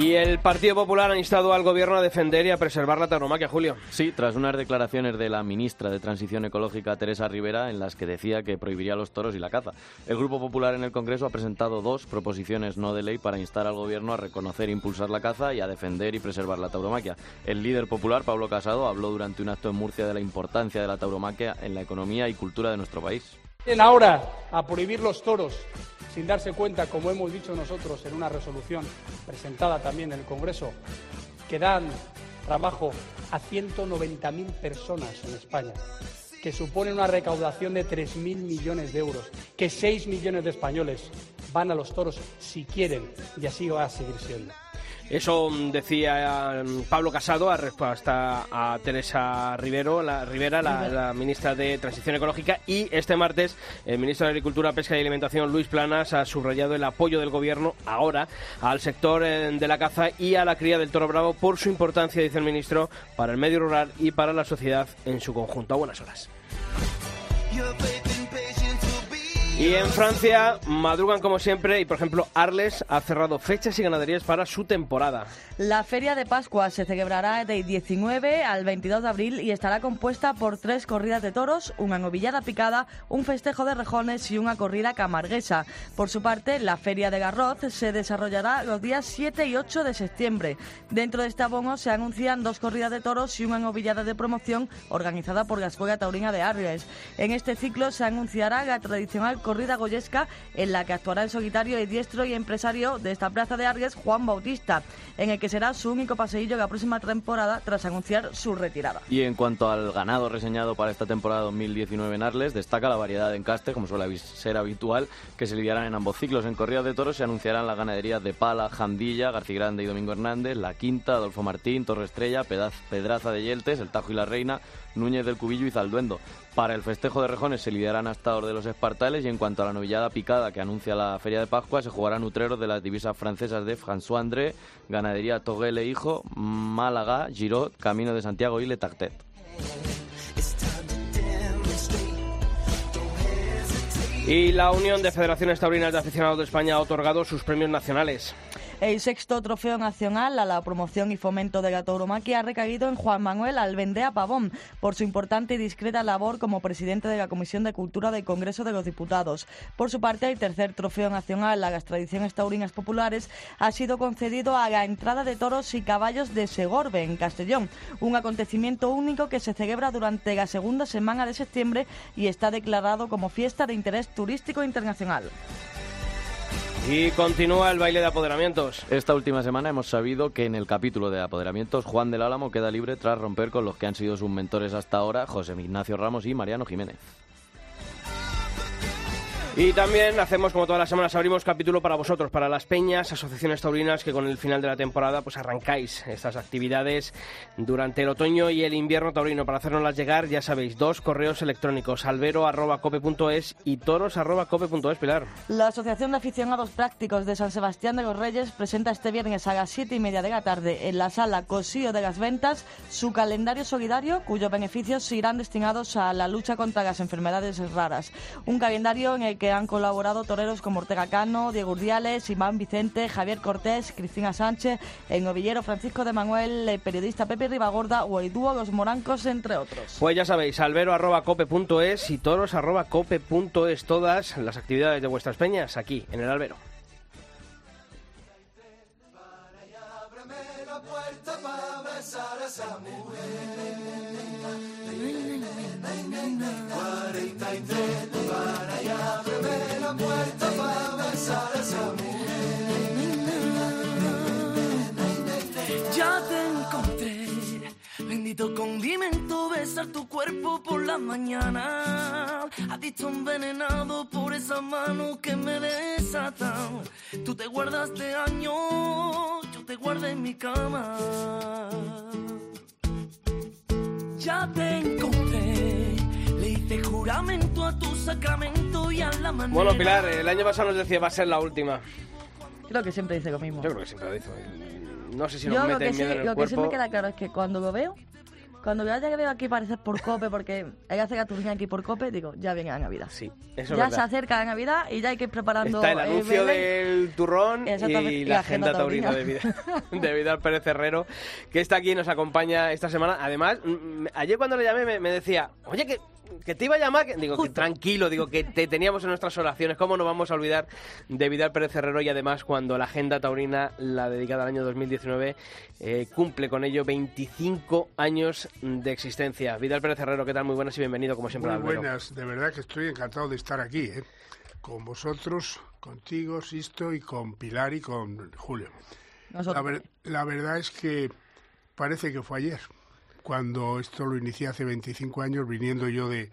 Y el Partido Popular ha instado al gobierno a defender y a preservar la tauromaquia, Julio. Sí, tras unas declaraciones de la ministra de Transición Ecológica, Teresa Rivera, en las que decía que prohibiría los toros y la caza. El Grupo Popular en el Congreso ha presentado dos proposiciones no de ley para instar al gobierno a reconocer e impulsar la caza y a defender y preservar la tauromaquia. El líder popular, Pablo Casado, habló durante un acto en Murcia de la importancia de la tauromaquia en la economía y cultura de nuestro país. Ahora a prohibir los toros sin darse cuenta, como hemos dicho nosotros en una resolución presentada también en el Congreso, que dan trabajo a 190.000 personas en España, que supone una recaudación de 3.000 millones de euros, que 6 millones de españoles van a los toros si quieren, y así va a seguir siendo. Eso decía mm, Pablo Casado a respuesta a Teresa Rivero, la, Rivera, la, ministra de Transición Ecológica, y este martes el ministro de Agricultura, Pesca y Alimentación, Luis Planas, ha subrayado el apoyo del gobierno ahora al sector eh, de la caza y a la cría del toro bravo por su importancia, dice el ministro, para el medio rural y para la sociedad en su conjunto. A buenas horas. Y en Francia madrugan como siempre y por ejemplo Arles ha cerrado fechas y ganaderías para su temporada. La feria de Pascua se celebrará del 19 al 22 de abril y estará compuesta por tres corridas de toros, una novillada picada, un festejo de rejones y una corrida camarguesa. Por su parte, la feria de Garroz se desarrollará los días 7 y 8 de septiembre. Dentro de este abono se anuncian dos corridas de toros y una novillada de promoción organizada por la Escuela Taurina de Arles. En este ciclo se anunciará la tradicional corrida goyesca en la que actuará el solitario y diestro y empresario de esta plaza de Arges, Juan Bautista, en el que será su único paseillo la próxima temporada tras anunciar su retirada. Y en cuanto al ganado reseñado para esta temporada 2019 en Arles, destaca la variedad de encaste, como suele ser habitual, que se lidiarán en ambos ciclos. En corrida de toros se anunciarán las ganaderías de Pala, Jandilla, Grande y Domingo Hernández, La Quinta, Adolfo Martín, Torre Estrella, Pedraza de Yeltes, El Tajo y la Reina, Núñez del Cubillo y Zalduendo. Para el festejo de rejones se lidiarán hasta de los espartales y en cuanto a la novillada picada que anuncia la Feria de Pascua, se jugarán utreros de las divisas francesas de François André, Ganadería Toguele Hijo, Málaga, Girot, Camino de Santiago y Le Tartet. Y la Unión de Federaciones Taurinas de Aficionados de España ha otorgado sus premios nacionales. El sexto trofeo nacional a la promoción y fomento de la tauromaquia ha recaído en Juan Manuel Albendea Pavón por su importante y discreta labor como presidente de la Comisión de Cultura del Congreso de los Diputados. Por su parte, el tercer trofeo nacional a las tradiciones taurinas populares ha sido concedido a la entrada de toros y caballos de Segorbe, en Castellón, un acontecimiento único que se celebra durante la segunda semana de septiembre y está declarado como fiesta de interés turístico internacional. Y continúa el baile de apoderamientos. Esta última semana hemos sabido que en el capítulo de apoderamientos Juan del Álamo queda libre tras romper con los que han sido sus mentores hasta ahora, José Ignacio Ramos y Mariano Jiménez. Y también hacemos, como todas las semanas, abrimos capítulo para vosotros, para las peñas, asociaciones taurinas que con el final de la temporada pues arrancáis estas actividades durante el otoño y el invierno taurino. Para hacernoslas llegar, ya sabéis, dos correos electrónicos, albero.cope.es y toros.cope.es, Pilar. La Asociación de Aficionados Prácticos de San Sebastián de los Reyes presenta este viernes a las siete y media de la tarde en la sala Cosío de las Ventas su calendario solidario cuyos beneficios irán destinados a la lucha contra las enfermedades raras. Un calendario en el que han colaborado toreros como Ortega Cano, Diego Urdiales, Iván Vicente, Javier Cortés, Cristina Sánchez, el novillero Francisco de Manuel, el periodista Pepe Ribagorda o el dúo Los Morancos, entre otros. Pues ya sabéis, albero.cope.es y toros.cope.es, todas las actividades de vuestras peñas aquí en el albero. Ya te encontré, bendito condimento, besar tu cuerpo por la mañana. Adicto envenenado por esa mano que me desatan. Tú te guardas de años, yo te guardo en mi cama. Ya te encontré juramento a tu sacramento y a la manera. Bueno, Pilar, el año pasado nos decía va a ser la última. Creo que siempre dice lo mismo. Yo creo que siempre lo dice. No sé si nos Yo mete miedo sí, en el lo que sí me queda claro es que cuando lo veo, Cuando veo que veo aquí parecer por Cope, porque hay que hacer gaturina aquí por Cope, digo, ya viene la Navidad. Sí, eso es ya se acerca la Navidad y ya hay que ir preparando Está el anuncio del turrón y y la la agenda agenda taurina de, taurina. Vidal, de Vidal Pérez Herrero, que está aquí y nos acompaña esta semana. Además, mm, ayer cuando le llamé me, me decía, oye, que, que te iba a llamar, que- digo, que tranquilo, digo, que te teníamos en nuestras oraciones, ¿cómo no vamos a olvidar de Vidal Pérez Herrero? Y además, cuando la agenda taurina, la dedicada al año 2019, eh, cumple con ello 25 años de existencia. Vidal Pérez Herrero, ¿qué tal? Muy buenas y bienvenido, como siempre, Muy buenas, de verdad que estoy encantado de estar aquí, ¿eh? con vosotros, contigo, Sisto, y con Pilar y con Julio. Nosotros. La, ver- la verdad es que parece que fue ayer, cuando esto lo inicié hace 25 años, viniendo yo de,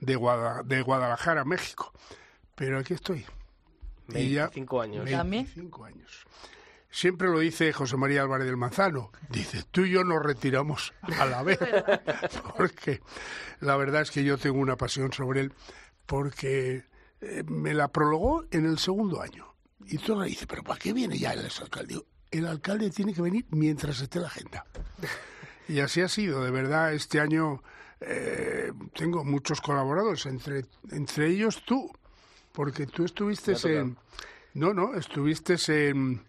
de, Guada- de Guadalajara, México. Pero aquí estoy. Y ya 25 años. También. 25 años. Siempre lo dice José María Álvarez del Manzano. Dice, tú y yo nos retiramos a la vez. porque la verdad es que yo tengo una pasión sobre él, porque eh, me la prologó en el segundo año. Y tú le dices, pero ¿para qué viene ya el alcalde? El alcalde tiene que venir mientras esté la agenda. Y así ha sido, de verdad, este año eh, tengo muchos colaboradores, entre, entre ellos tú, porque tú estuviste en... No, no, estuviste en,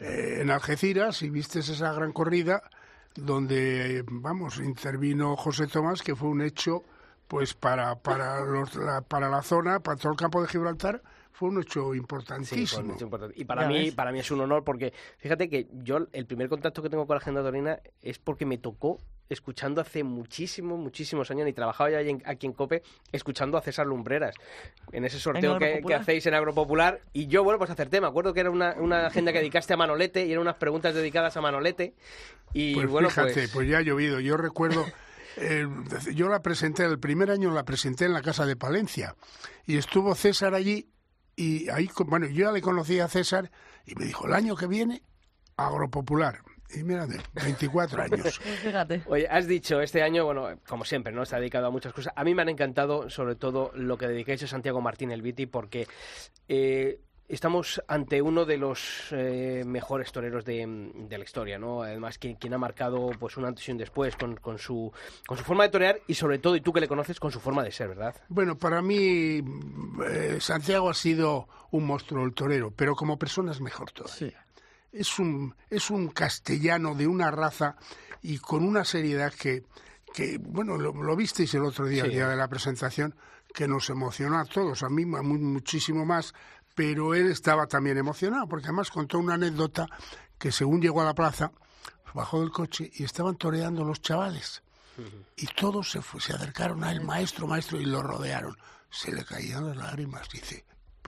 eh, en Algeciras y viste esa gran corrida donde, vamos, intervino José Tomás, que fue un hecho, pues para, para, los, la, para la zona, para todo el campo de Gibraltar, fue un hecho importantísimo. importante. Y para Ya mí, ves. para mí es un honor porque fíjate que yo el primer contacto que tengo con la agenda taurina es porque me tocó escuchando hace muchísimos, muchísimos años, y trabajaba ya aquí en COPE, escuchando a César Lumbreras, en ese sorteo que, hacéis en Agropopular, y yo, bueno, pues acerté, me acuerdo que era una, una agenda que dedicaste a Manolete, y eran unas preguntas dedicadas a Manolete, y Pues bueno, fíjate, pues... pues... ya ha llovido. Yo recuerdo, eh, yo la presenté, el primer año la presenté en la casa de Palencia y estuvo César allí y ahí, bueno, yo ya le conocí a César y me dijo, el año que viene, Agropopular. Y mira, de 24 años. Fíjate. Oye, has dicho este año, bueno, como siempre, ¿no? Está dedicado a muchas cosas. A mí me han encantado, sobre todo, lo que dedicáis a Santiago Martín el Viti, porque eh, estamos ante uno de los eh, mejores toreros de, de la historia, ¿no? Además, quien, quien ha marcado pues un antes y un después con, con, su, con su forma de torear y, sobre todo, y tú que le conoces, con su forma de ser, ¿verdad? Bueno, para mí eh, Santiago ha sido un monstruo el torero, pero como persona es mejor todavía. Es un, es un castellano de una raza y con una seriedad que, que bueno, lo, lo visteis el otro día, el Sí. día de la presentación, que nos emocionó a todos, a mí a muchísimo más, pero él estaba también emocionado, porque además contó una anécdota que según llegó a la plaza, bajó del coche y estaban toreando los chavales. Y todos se, fu- se acercaron a él, maestro, maestro, y lo rodearon. Se le caían las lágrimas. Dice,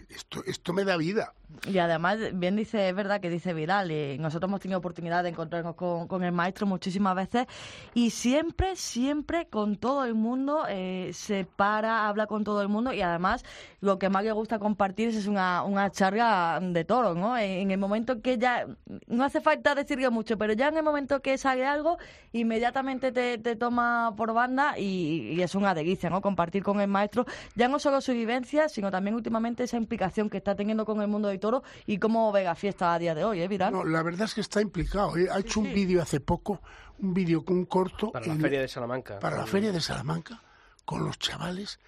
esto, esto me da vida. Y además, bien dice, es verdad que dice Vidal, y nosotros hemos tenido oportunidad de encontrarnos con, con el maestro muchísimas veces y siempre, siempre con todo el mundo eh, se para, habla con todo el mundo y además lo que más le gusta compartir es una, una charla de toro, ¿no? En, el momento que ya, no hace falta decirle mucho, pero ya en el momento que sale algo, inmediatamente te, te toma por banda y, y es una delicia, ¿no? Compartir con el maestro ya no solo su vivencia, sino también últimamente esa implicación que está teniendo con el mundo del toro y cómo ve la fiesta a día de hoy, ¿eh, Vidal? No, la verdad es que está implicado. ¿eh? Ha hecho un vídeo hace poco, un vídeo con un corto. Para la Feria de Salamanca. para la Feria de Salamanca, con los chavales,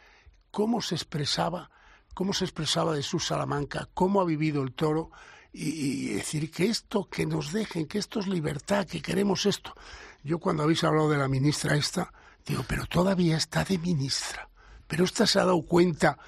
cómo se expresaba, cómo se expresaba de su Salamanca, cómo ha vivido el toro, y, y decir que esto, que nos dejen, que esto es libertad, que queremos esto. Yo cuando habéis hablado de la ministra esta, digo, pero todavía está de ministra. Pero esta se ha dado cuenta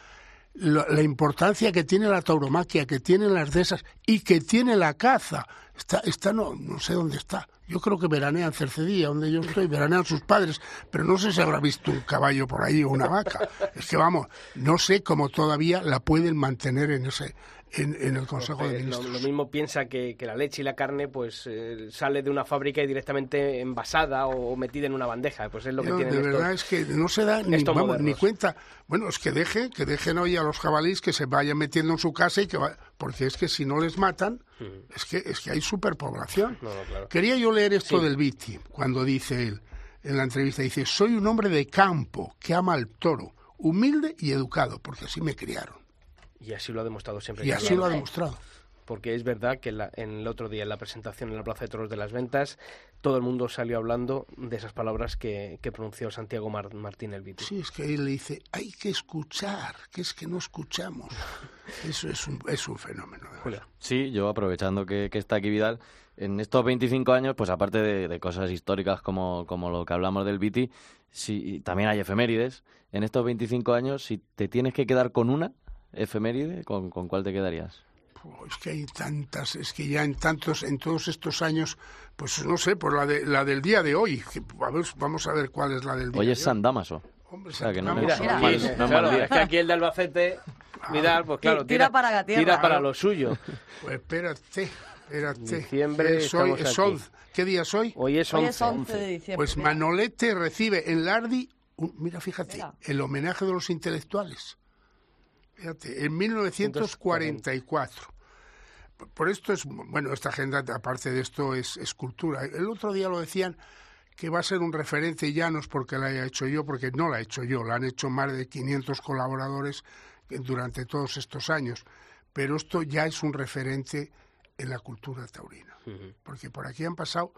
la, importancia que tiene la tauromaquia, que tienen las de esas y que tiene la caza. Está, está no, no sé dónde está. Yo creo que veranea en Cercedilla, donde yo estoy, veranean sus padres, pero no sé si habrá visto un caballo por ahí o una vaca. Es que vamos, no sé cómo todavía la pueden mantener en ese en, en el Consejo de lo, Ministros. lo mismo piensa que, que la leche y la carne pues eh, sale de una fábrica y directamente envasada o, metida en una bandeja. Pues es lo que No, tienen de estos- verdad es que no se da ni, vamos, ni cuenta. Bueno, es que dejen, que dejen hoy a los jabalíes que se vayan metiendo en su casa y que va- porque es que si no les matan, es que es que hay superpoblación. No, no, claro. Quería yo leer esto Sí. del Viti cuando dice él en la entrevista dice soy un hombre de campo que ama al toro, humilde y educado, porque así me criaron Y así lo ha demostrado siempre. y así lo- ha demostrado. porque es verdad que la- en el otro día, en la presentación en la Plaza de Toros de las Ventas, todo el mundo salió hablando de esas palabras que, que pronunció Santiago Mar- Martín el Viti. Sí, es que él le dice, hay que escuchar, que es que no escuchamos. Eso es un, es un fenómeno. Sí, yo aprovechando que, que está aquí Vidal, en estos 25 años, pues aparte de, de cosas históricas como, como lo que hablamos del Viti, sí, también hay efemérides. En estos 25 años, si te tienes que quedar con una efeméride, ¿con, con cuál te quedarías? Oh, Es que hay tantas, es que ya en tantos, en todos estos años, pues no sé, por la, de, la del día de hoy. que, a ver, vamos a ver cuál es la del día Hoy de es San Damaso. Hombre, O sea, que no. Mira, no es mal- no es claro, es que aquí el de Albacete, Vidal, pues claro, Tira tira, para la tierra. tira para lo suyo. Pues espérate, espérate. Diciembre, Es hoy- estamos es aquí. once. ¿Qué día es hoy? Hoy es Hoy 11. es 11 de diciembre. Pues mira. Manolete recibe en Lardi, un- mira, fíjate, Mira. el homenaje de los intelectuales. Fíjate, en 1944. Por esto es, bueno, esta agenda, aparte de esto, es, es cultura. El otro día lo decían que va a ser un referente ya no es porque la haya hecho yo, porque no la he hecho yo, la han hecho más de 500 colaboradores durante todos estos años. Pero esto ya es un referente en la cultura taurina. Porque por aquí han pasado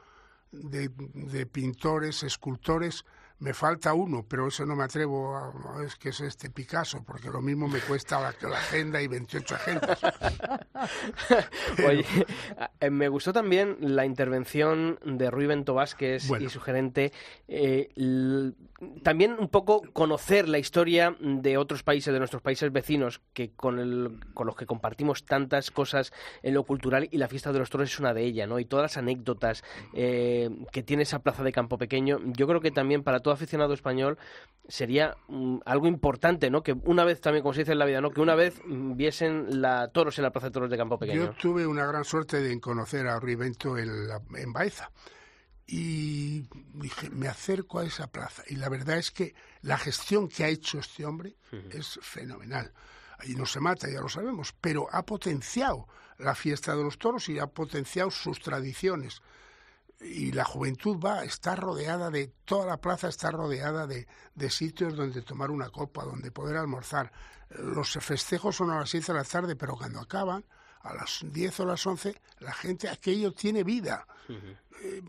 de, de pintores, escultores, me falta uno, pero eso no me atrevo a, es que es este Picasso, porque lo mismo me cuesta la, la agenda y 28 agendas. Oye, eh, me gustó también la intervención de Rui Bento Vázquez Bueno. y su gerente. eh, también un poco conocer la historia de otros países, de nuestros países vecinos, que con, el, con los que compartimos tantas cosas en lo cultural y la fiesta de los toros es una de ellas, ¿no? Y todas las anécdotas eh, que tiene esa plaza de campo pequeño, yo creo que también para todo aficionado español sería mm, algo importante, ¿no? Que una vez también, como se dice en la vida, ¿no? Que una vez mm, viesen la toros en la plaza de toros de campo pequeño. Yo tuve una gran suerte de conocer a Rivento en, la- en Baeza. Y dije, me acerco a esa plaza. Y la verdad es que la gestión que ha hecho este hombre es fenomenal. Allí no se mata, ya lo sabemos, pero ha potenciado la fiesta de los toros y ha potenciado sus tradiciones. Y la juventud va, está rodeada de, toda la plaza está rodeada de, de sitios donde tomar una copa, donde poder almorzar. Los festejos son a las 6 de la tarde, pero cuando acaban, a las 10 o las 11, la gente, aquello tiene vida. Eh,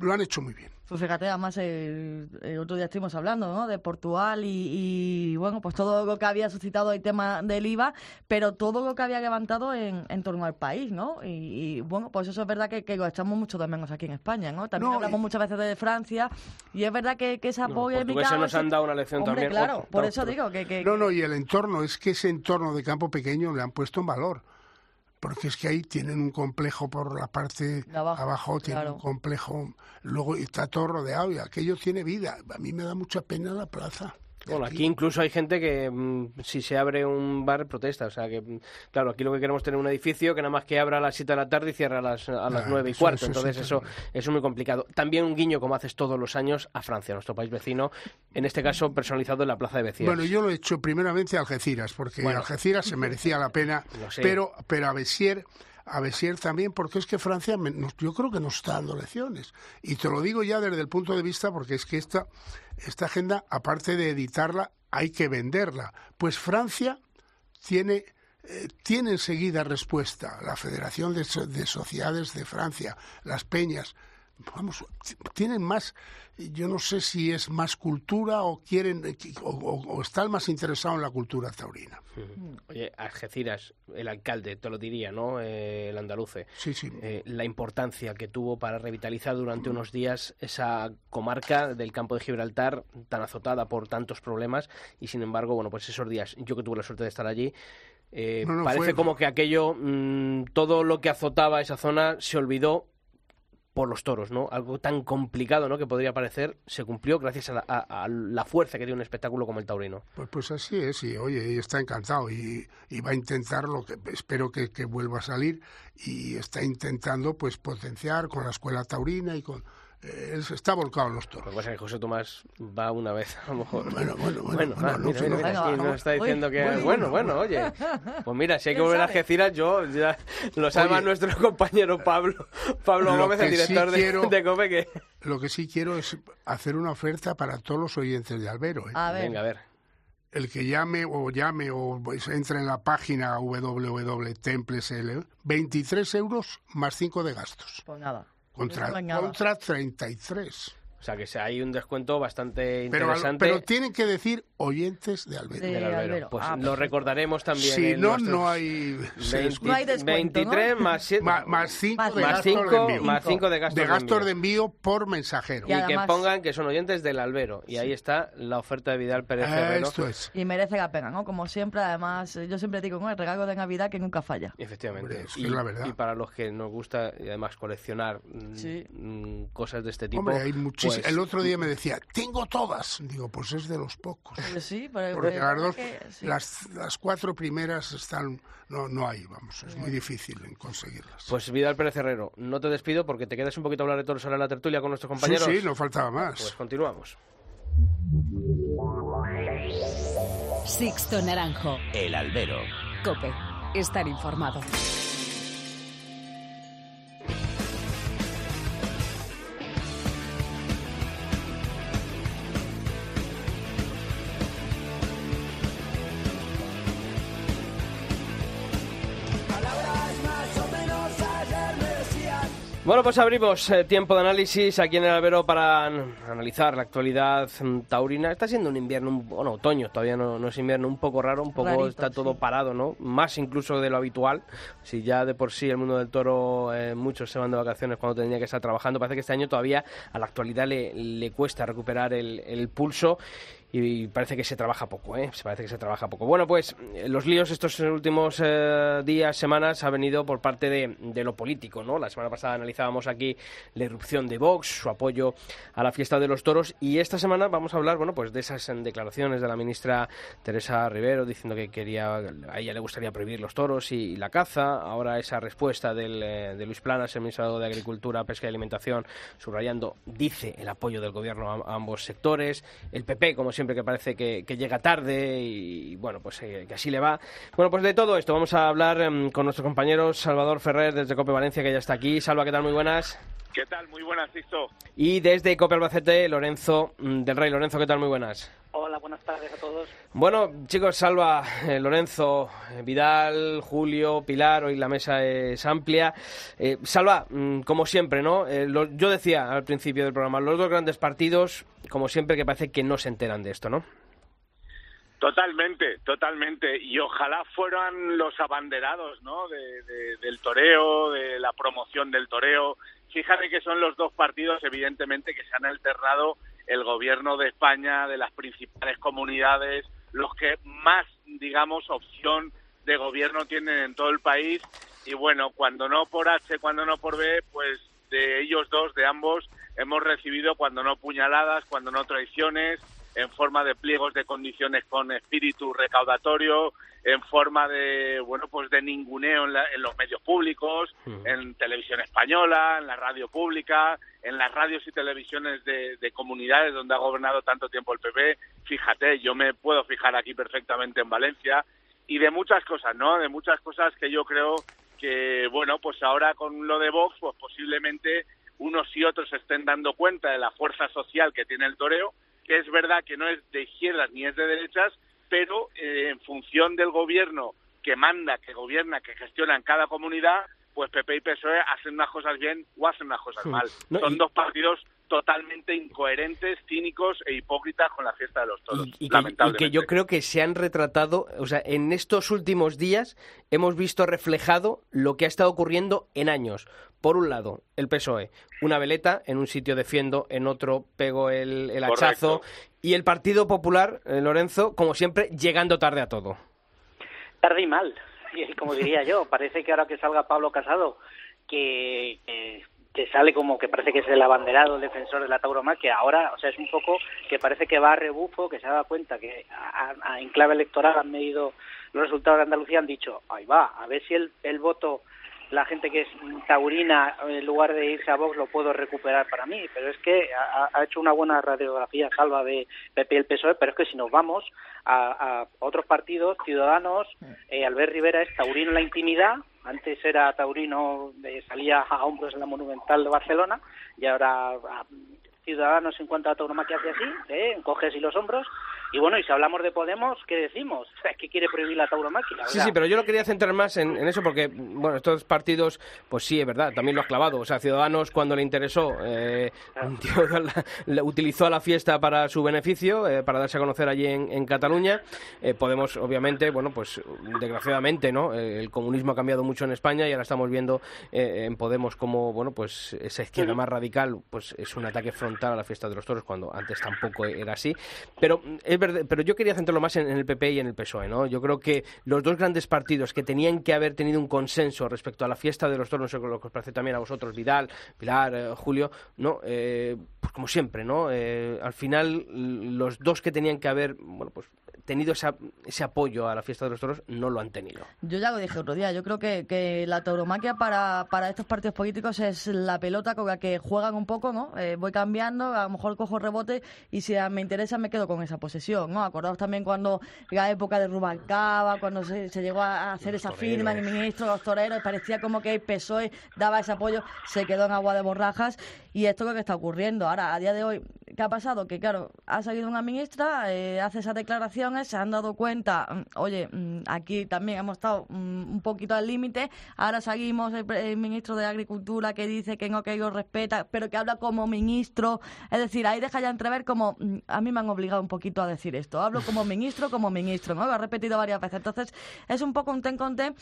lo han hecho muy bien. Pues fíjate, además el, el otro día estuvimos hablando ¿no? de Portugal y, y, bueno, pues todo lo que había suscitado el tema del IVA, pero todo lo que había levantado en, en torno al país, ¿no? Y, y, bueno, pues eso es verdad que, que lo echamos mucho de menos aquí en España, ¿no? También No, hablamos y- muchas veces de Francia y es verdad que, que esa No, polémica... nos ese- han dado una lección Hombre, también. claro, Otro, por eso digo que... que No, no, y el entorno, es que ese entorno de campo pequeño le han puesto en valor. Porque es que ahí tienen un complejo por la parte De abajo, tienen claro. un complejo, luego está todo rodeado y aquello tiene vida. A mí me da mucha pena la plaza. Bueno, aquí incluso hay gente que mm, si se abre un bar protesta. O sea que, mm, claro, aquí lo que queremos es tener un edificio que nada más que abra a las 7 de la tarde y cierra a las, a las Ah, 9 y cuarto. eso Entonces eso, es muy complicado. También un guiño, como haces todos los años, a Francia, nuestro país vecino. En este caso, personalizado en la Plaza de Becías. Bueno, yo lo he hecho primeramente a Algeciras, porque Bueno. Algeciras se merecía la pena, pero, pero a Bessier, a Bessier también, porque es que Francia, me- yo creo que nos está dando lecciones. Y te lo digo ya desde el punto de vista, porque es que esta, esta agenda, aparte de editarla, hay que venderla. Pues Francia tiene, eh, tiene enseguida respuesta. La Federación de Sociedades de Francia, las peñas, vamos, tienen más, yo no sé si es más cultura o quieren, eh, o, o- o están más interesados en la cultura taurina. Oye, Algeciras, el alcalde, te lo diría, ¿no? Eh, el andaluce. Sí, sí. eh, la importancia que tuvo para revitalizar durante unos días esa comarca del campo de Gibraltar tan azotada por tantos problemas y sin embargo, bueno, pues esos días, yo que tuve la suerte de estar allí, eh, No, no, parece fue- como que aquello, mm, todo lo que azotaba esa zona se olvidó por los toros, ¿no? Algo tan complicado, ¿no? Que podría parecer, se cumplió gracias a la, fuerza que tiene un espectáculo como el taurino. Pues, pues así es, y oye, está encantado y, y va a intentar lo que espero que, que vuelva a salir y está intentando pues potenciar con la escuela taurina y con eh, está volcado en los Lo que toros. pasa es que José Tomás va una vez, a lo mejor. Bueno, bueno, bueno, Bueno, bueno, no, mira, no, mira, mira, no, aquí no. nos está diciendo que... bueno, Bueno, bueno, bueno, oye. Pues mira, si hay que ¿Quién volver a? Algeciras, yo ya lo sabe Oye, nuestro compañero Pablo, Pablo lo Gómez, el que sí director de, quiero- de COPE, que... Lo que sí quiero es hacer una oferta para todos los oyentes de Albero. ¿eh? A ver, Venga, a ver. el que llame o llame o pues, entre en la página www.templesl, 23 euros más 5 de gastos. Pues nada. Contra, contra 33. O sea que hay un descuento bastante interesante pero tienen que decir oyentes de Albero. De- del albero. Albero. Pues Ah, lo recordaremos también. Si en no, no hay... se 20 les- No hay descuento, ¿no? 23 más 7 Ma- más 5 Más de gastos de 5 envío. más cinco de gastos de gastos envío. de envío por mensajero. Y y además- que pongan que son oyentes del albero y ahí está la oferta de Vidal Pérez Herrero Esto es. Y merece la pena, ¿no? Como siempre, además, eh, yo siempre digo, ¿no? el regalo de Navidad que nunca falla. Efectivamente. Hombre, es que y, es la verdad. y para los que nos gusta y además coleccionar mm, Sí. mm, cosas de este tipo. Hombre, hay pues, El otro día me decía, tengo todas. Digo, pues es de los pocos. Pues sí, pero Porque pero las dos, que- sí. las, las cuatro primeras están, no, no hay, vamos, es muy difícil en conseguirlas. Pues Vidal Pérez Herrero, no te despido porque te quedas un poquito a hablar de toros ahora en la tertulia con nuestros sí, compañeros. sí, no faltaba más. Pues continuamos. Sixto Naranjo. El albero. Cope. Estar informado. Bueno, pues abrimos eh, tiempo de análisis aquí en el albero para an- analizar la actualidad mm, taurina. Está siendo un invierno, un- bueno, otoño, todavía no, no es invierno, un poco raro, un poco Rarito, está todo sí. parado, ¿no? Más incluso de lo habitual. Si ya de por sí el mundo del toro, eh, muchos se van de vacaciones cuando tenía que estar trabajando, parece que este año todavía a la actualidad le, le cuesta recuperar el, el pulso. Y parece que se trabaja poco, ¿eh? Se parece que se trabaja poco. Bueno, pues eh, los líos estos últimos eh, días, semanas, ha venido por parte de, lo político, ¿no? La semana pasada analizábamos aquí la irrupción de Vox, su apoyo a la fiesta de los toros, y esta semana vamos a hablar, bueno, pues de esas eh, declaraciones de la ministra Teresa Rivero diciendo que quería, a ella le gustaría prohibir los toros y, la caza. Ahora esa respuesta del, eh, de Luis Planas, el ministro de Agricultura, Pesca y Alimentación, subrayando, dice el apoyo del gobierno a, ambos sectores. El PP, como siempre, que parece que, llega tarde y, bueno, pues eh, que así le va. Bueno, pues de todo esto vamos a hablar em, con nuestro compañero Salvador Ferrer desde Cope Valencia, que ya está aquí. Salva, ¿qué tal? Muy buenas. ¿Qué tal? Muy buenas, Sixto. Y desde Cope Albacete, Lorenzo mm, del Rey. Lorenzo, ¿qué tal? Muy buenas. Hola, buenas tardes a todos. Bueno, chicos, Salva, eh, Lorenzo, eh, Vidal, Julio, Pilar, hoy la mesa es amplia. Eh, Salva, mm, como siempre, ¿no? Eh, lo- yo decía al principio del programa, los dos grandes partidos, como siempre, que parece que no se enteran de esto, ¿no? Totalmente, totalmente. Y ojalá fueran los abanderados, ¿no? De, de- del toreo, de la promoción del toreo. Fíjate que son los dos partidos, evidentemente, que se han alternado el gobierno de España, de las principales comunidades, los que más, digamos, opción de gobierno tienen en todo el país. Y bueno, cuando no por H, cuando no por B, pues de ellos dos, de ambos, hemos recibido cuando no puñaladas, cuando no traiciones, en forma de pliegos de condiciones con espíritu recaudatorio, en forma de, bueno, pues de ninguneo en, la- en los medios públicos, en televisión española, en la radio pública, en las radios y televisiones de, de comunidades donde ha gobernado tanto tiempo el PP. Fíjate, yo me puedo fijar aquí perfectamente en Valencia y de muchas cosas, ¿no? De muchas cosas que yo creo que, bueno, pues ahora con lo de Vox, pues posiblemente unos y otros estén dando cuenta de la fuerza social que tiene el toreo, que es verdad que no es de izquierdas ni es de derechas, pero eh, en función del gobierno que manda, que gobierna, que gestiona en cada comunidad, pues PP y PSOE hacen unas cosas bien o hacen unas cosas mal. No, Son y- dos partidos totalmente incoherentes, cínicos e hipócritas con la fiesta de los toros, Y, y que, y lamentablemente. que yo creo que se han retratado, o sea, en estos últimos días hemos visto reflejado lo que ha estado ocurriendo en años. Por un lado, el PSOE, una veleta, en un sitio defiendo, en otro pego el, el hachazo, y el Partido Popular, eh, Lorenzo, como siempre, llegando tarde a todo. Tarde y mal, y como diría yo, parece que ahora que salga Pablo Casado, que, que, que sale como que parece que es el abanderado, el defensor de la tauromaquia, ahora, o sea, es un poco que parece que va a rebufo, que se ha dado cuenta que a- a- en clave electoral han medido los resultados de Andalucía, han dicho, ahí va, a ver si el, el voto la gente que es taurina, en lugar de irse a Vox, lo puedo recuperar para mí. Pero es que ha, ha hecho una buena radiografía salva de PP y el PSOE, pero es que si nos vamos a, a otros partidos, Ciudadanos, eh, Albert Rivera es taurino en la intimidad, antes era taurino, eh, salía a hombros en la Monumental de Barcelona, y ahora ah, Ciudadanos en cuanto a tauromaquia hace así, ¿eh? así los hombros. Y bueno, y si hablamos de Podemos, ¿qué decimos? Es que quiere prohibir la tauromaquia. Sí, sí, pero yo lo quería centrar más en, eso porque, bueno, estos partidos, pues sí, es verdad, también lo ha clavado. O sea, Ciudadanos, cuando le interesó, eh, utilizó a la fiesta para su beneficio, eh, para darse a conocer allí en, Cataluña. Eh, Podemos, obviamente, bueno, pues desgraciadamente, ¿no? el comunismo ha cambiado mucho en España y ahora estamos viendo en Podemos como, bueno, pues esa izquierda más radical, pues es un ataque frontal a la fiesta de los toros, cuando antes tampoco era así. Pero es pero yo quería centrarlo más en, el PP y en el PSOE, ¿no? Yo creo que los dos grandes partidos que tenían que haber tenido un consenso respecto a la fiesta de los toros, no sé lo que os parece también a vosotros, Vidal, Pilar, eh, Julio, ¿no? Eh, pues como siempre, ¿no? Eh, al final, los dos que tenían que haber, bueno, pues tenido ese apoyo a la fiesta de los toros, no lo han tenido. Yo ya lo dije otro día, yo creo que, que la tauromaquia para, para estos partidos políticos es la pelota con la que juegan un poco, ¿no? Eh, voy cambiando, a lo mejor cojo rebote y si me interesa me quedo con esa posesión, ¿no? Acordaos también cuando la época de Rubalcaba, cuando se, llegó a hacer esa firma en el ministro, los toreros, parecía como que el PSOE daba ese apoyo, se quedó en agua de borrajas y esto es lo que está ocurriendo. Ahora, a día de hoy, ¿qué ha pasado? Que claro, ha salido una ministra, eh, hace esas se han dado cuenta, mm, oye, mm, aquí también hemos estado mm, un poquito al límite, ahora seguimos el, ministro de Agricultura que dice que no, que ellos respeta, pero que habla como ministro, es decir, ahí deja ya entrever como, a mí me han obligado un poquito a decir esto, hablo como ministro, como ministro, ¿no? Lo ha repetido varias veces, entonces es un poco un ten con ten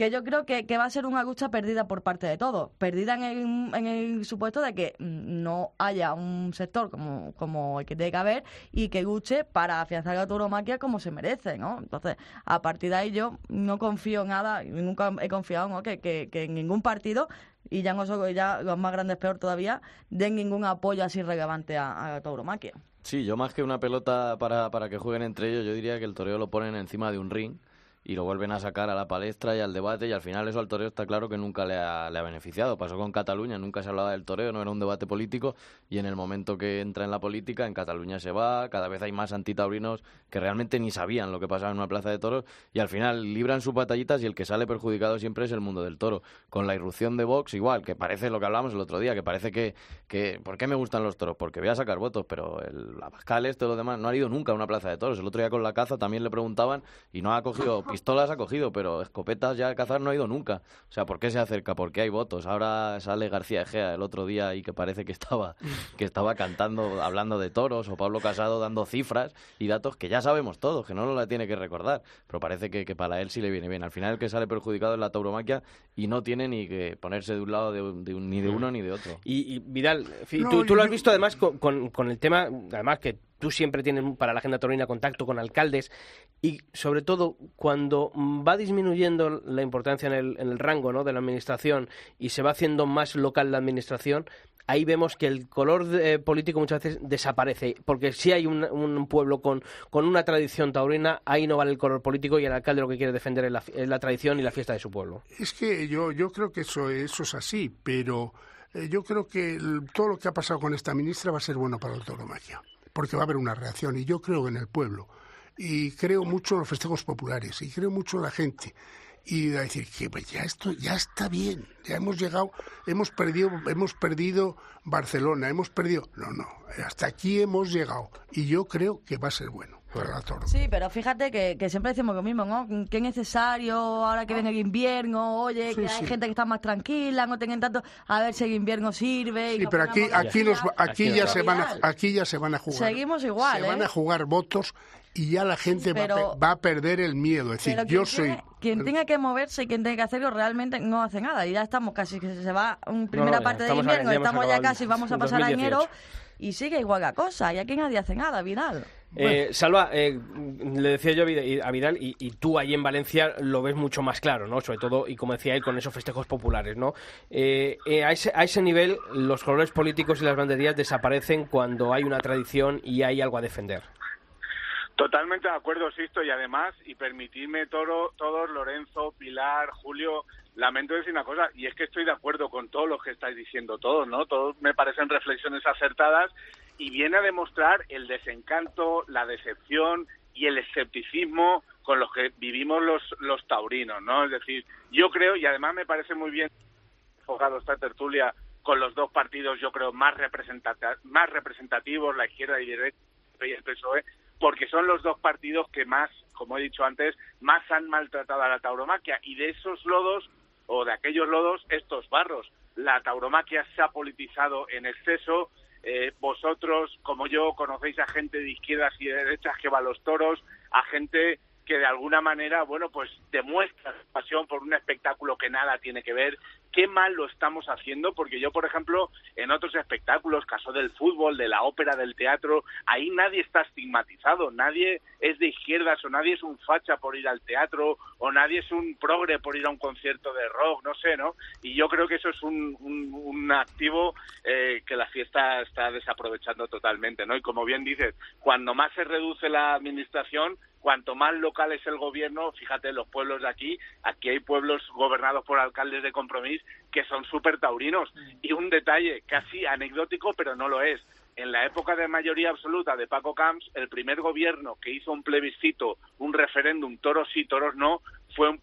que yo creo que, va a ser una lucha perdida por parte de todos. Perdida en el, en el supuesto de que no haya un sector como, como el que tiene que haber y que luche para afianzar la tauromaquia como se merece, ¿no? Entonces, a partir de ahí yo no confío nada, nunca he confiado ¿no? que, en ningún partido y ya, no, ya los más grandes peor todavía, den ningún apoyo así relevante a, a la tauromaquia. Sí, yo más que una pelota para, para que jueguen entre ellos, yo diría que el toreo lo ponen encima de un ring y lo vuelven a sacar a la palestra y al debate y al final eso al toreo está claro que nunca le ha, beneficiado. Pasó con Cataluña, nunca se hablaba del toreo, no era un debate político y en el momento que entra en la política en Cataluña se va, cada vez hay más antitaurinos que realmente ni sabían lo que pasaba en una plaza de toros y al final libran sus batallitas y el que sale perjudicado siempre es el mundo del toro. Con la irrupción de Vox igual, que parece lo que hablamos el otro día, que parece que, que ¿por qué me gustan los toros? Porque voy a sacar votos, pero el Abascal, todo lo demás, no ha ido nunca a una plaza de toros. El otro día con la caza también le preguntaban y no ha cogido pistolas ha cogido, pero escopetas ya a cazar no ha ido nunca. O sea, ¿por qué se acerca? ¿Por qué hay votos? Ahora sale García Egea el otro día y que parece que estaba, que estaba cantando, hablando de toros, o Pablo Casado dando cifras y datos que ya sabemos todos, que no nos la tiene que recordar. Pero parece que, que para él sí le viene bien. Al final el que sale perjudicado es la tauromaquia y no tiene ni que ponerse de un lado de, ni de uno ni de otro. Y, Vidal, tú, lo has visto además con, con el tema, además que tú siempre tienes para la agenda taurina contacto con alcaldes y sobre todo cuando va disminuyendo la importancia en el, rango ¿no? de la administración y se va haciendo más local la administración, ahí vemos que el color eh, político muchas veces desaparece, porque si hay un, un, pueblo con, con una tradición taurina, ahí no vale el color político y el alcalde lo que quiere defender es la, es la tradición y la fiesta de su pueblo. Es que yo, yo creo que eso, eso es así, pero eh, yo creo que todo lo que ha pasado con esta ministra va a ser bueno para el tauromaquia porque va a haber una reacción. Y yo creo en el pueblo, y creo mucho en los festejos populares, y creo mucho en la gente. Y a decir que pues, ya esto ya está bien, ya hemos llegado, hemos perdido, hemos perdido Barcelona, hemos perdido. No, no, hasta aquí hemos llegado. Y yo creo que va a ser bueno. Sí, pero fíjate que, siempre decimos lo mismo, ¿no? Que es necesario ahora que viene el invierno, oye, que hay gente que está más tranquila, no tengan tanto, a ver si el invierno sirve. Sí, pero aquí, aquí, nos, aquí, ya se van a, aquí ya se van a jugar. Seguimos igual, Se van a ¿eh? jugar votos y ya la gente va, a, perder el miedo. Es decir, yo soy... quien tenga que moverse y quien tenga que hacerlo realmente no hace nada. Y ya estamos casi, que se va en primera parte de invierno, estamos ya casi, vamos a pasar a enero y sigue igual la cosa. Y aquí nadie hace nada, Vidal. Eh, Salva, eh, le decía yo a Vidal, y, tú ahí en Valencia lo ves mucho más claro, ¿no? Sobre todo, y como decía él, con esos festejos populares, ¿no? Eh, a, ese, a ese nivel, los colores políticos y las banderías desaparecen cuando hay una tradición y hay algo a defender. Totalmente de acuerdo, Sisto, y además, y permitidme todo, todos, Lorenzo, Pilar, Julio, lamento decir una cosa, y es que estoy de acuerdo con todo lo que estáis diciendo todos, ¿no? Todos me parecen reflexiones acertadas y viene a demostrar el desencanto, la decepción y el escepticismo con los que vivimos los, los taurinos, ¿no? Es decir, yo creo, y además me parece muy bien enfocado esta tertulia con los dos partidos, yo creo, más, más representativos, la izquierda y el PSOE, porque son los dos partidos que más, como he dicho antes, más han maltratado a la tauromaquia. Y de esos lodos, o de aquellos lodos, estos barros. La tauromaquia se ha politizado en exceso. Eh, vosotros, como yo, conocéis a gente de izquierdas y de derechas que va a los toros, a gente que de alguna manera, bueno, pues demuestra pasión por un espectáculo que nada tiene que ver. Qué mal lo estamos haciendo, porque yo, por ejemplo, en otros espectáculos, caso del fútbol, de la ópera, del teatro, ahí nadie está estigmatizado, nadie es de izquierdas o nadie es un facha por ir al teatro o nadie es un progre por ir a un concierto de rock, no sé, ¿no? Y yo creo que eso es un, un, activo eh, que la fiesta está desaprovechando totalmente, ¿no? Y como bien dices, cuando más se reduce la administración, cuanto más local es el gobierno, fíjate, los pueblos de aquí, aquí hay pueblos gobernados por alcaldes de compromiso que son súper taurinos. Y un detalle casi anecdótico, pero no lo es. En la época de mayoría absoluta de Paco Camps, el primer gobierno que hizo un plebiscito, un referéndum, toros sí, toros no, fue un,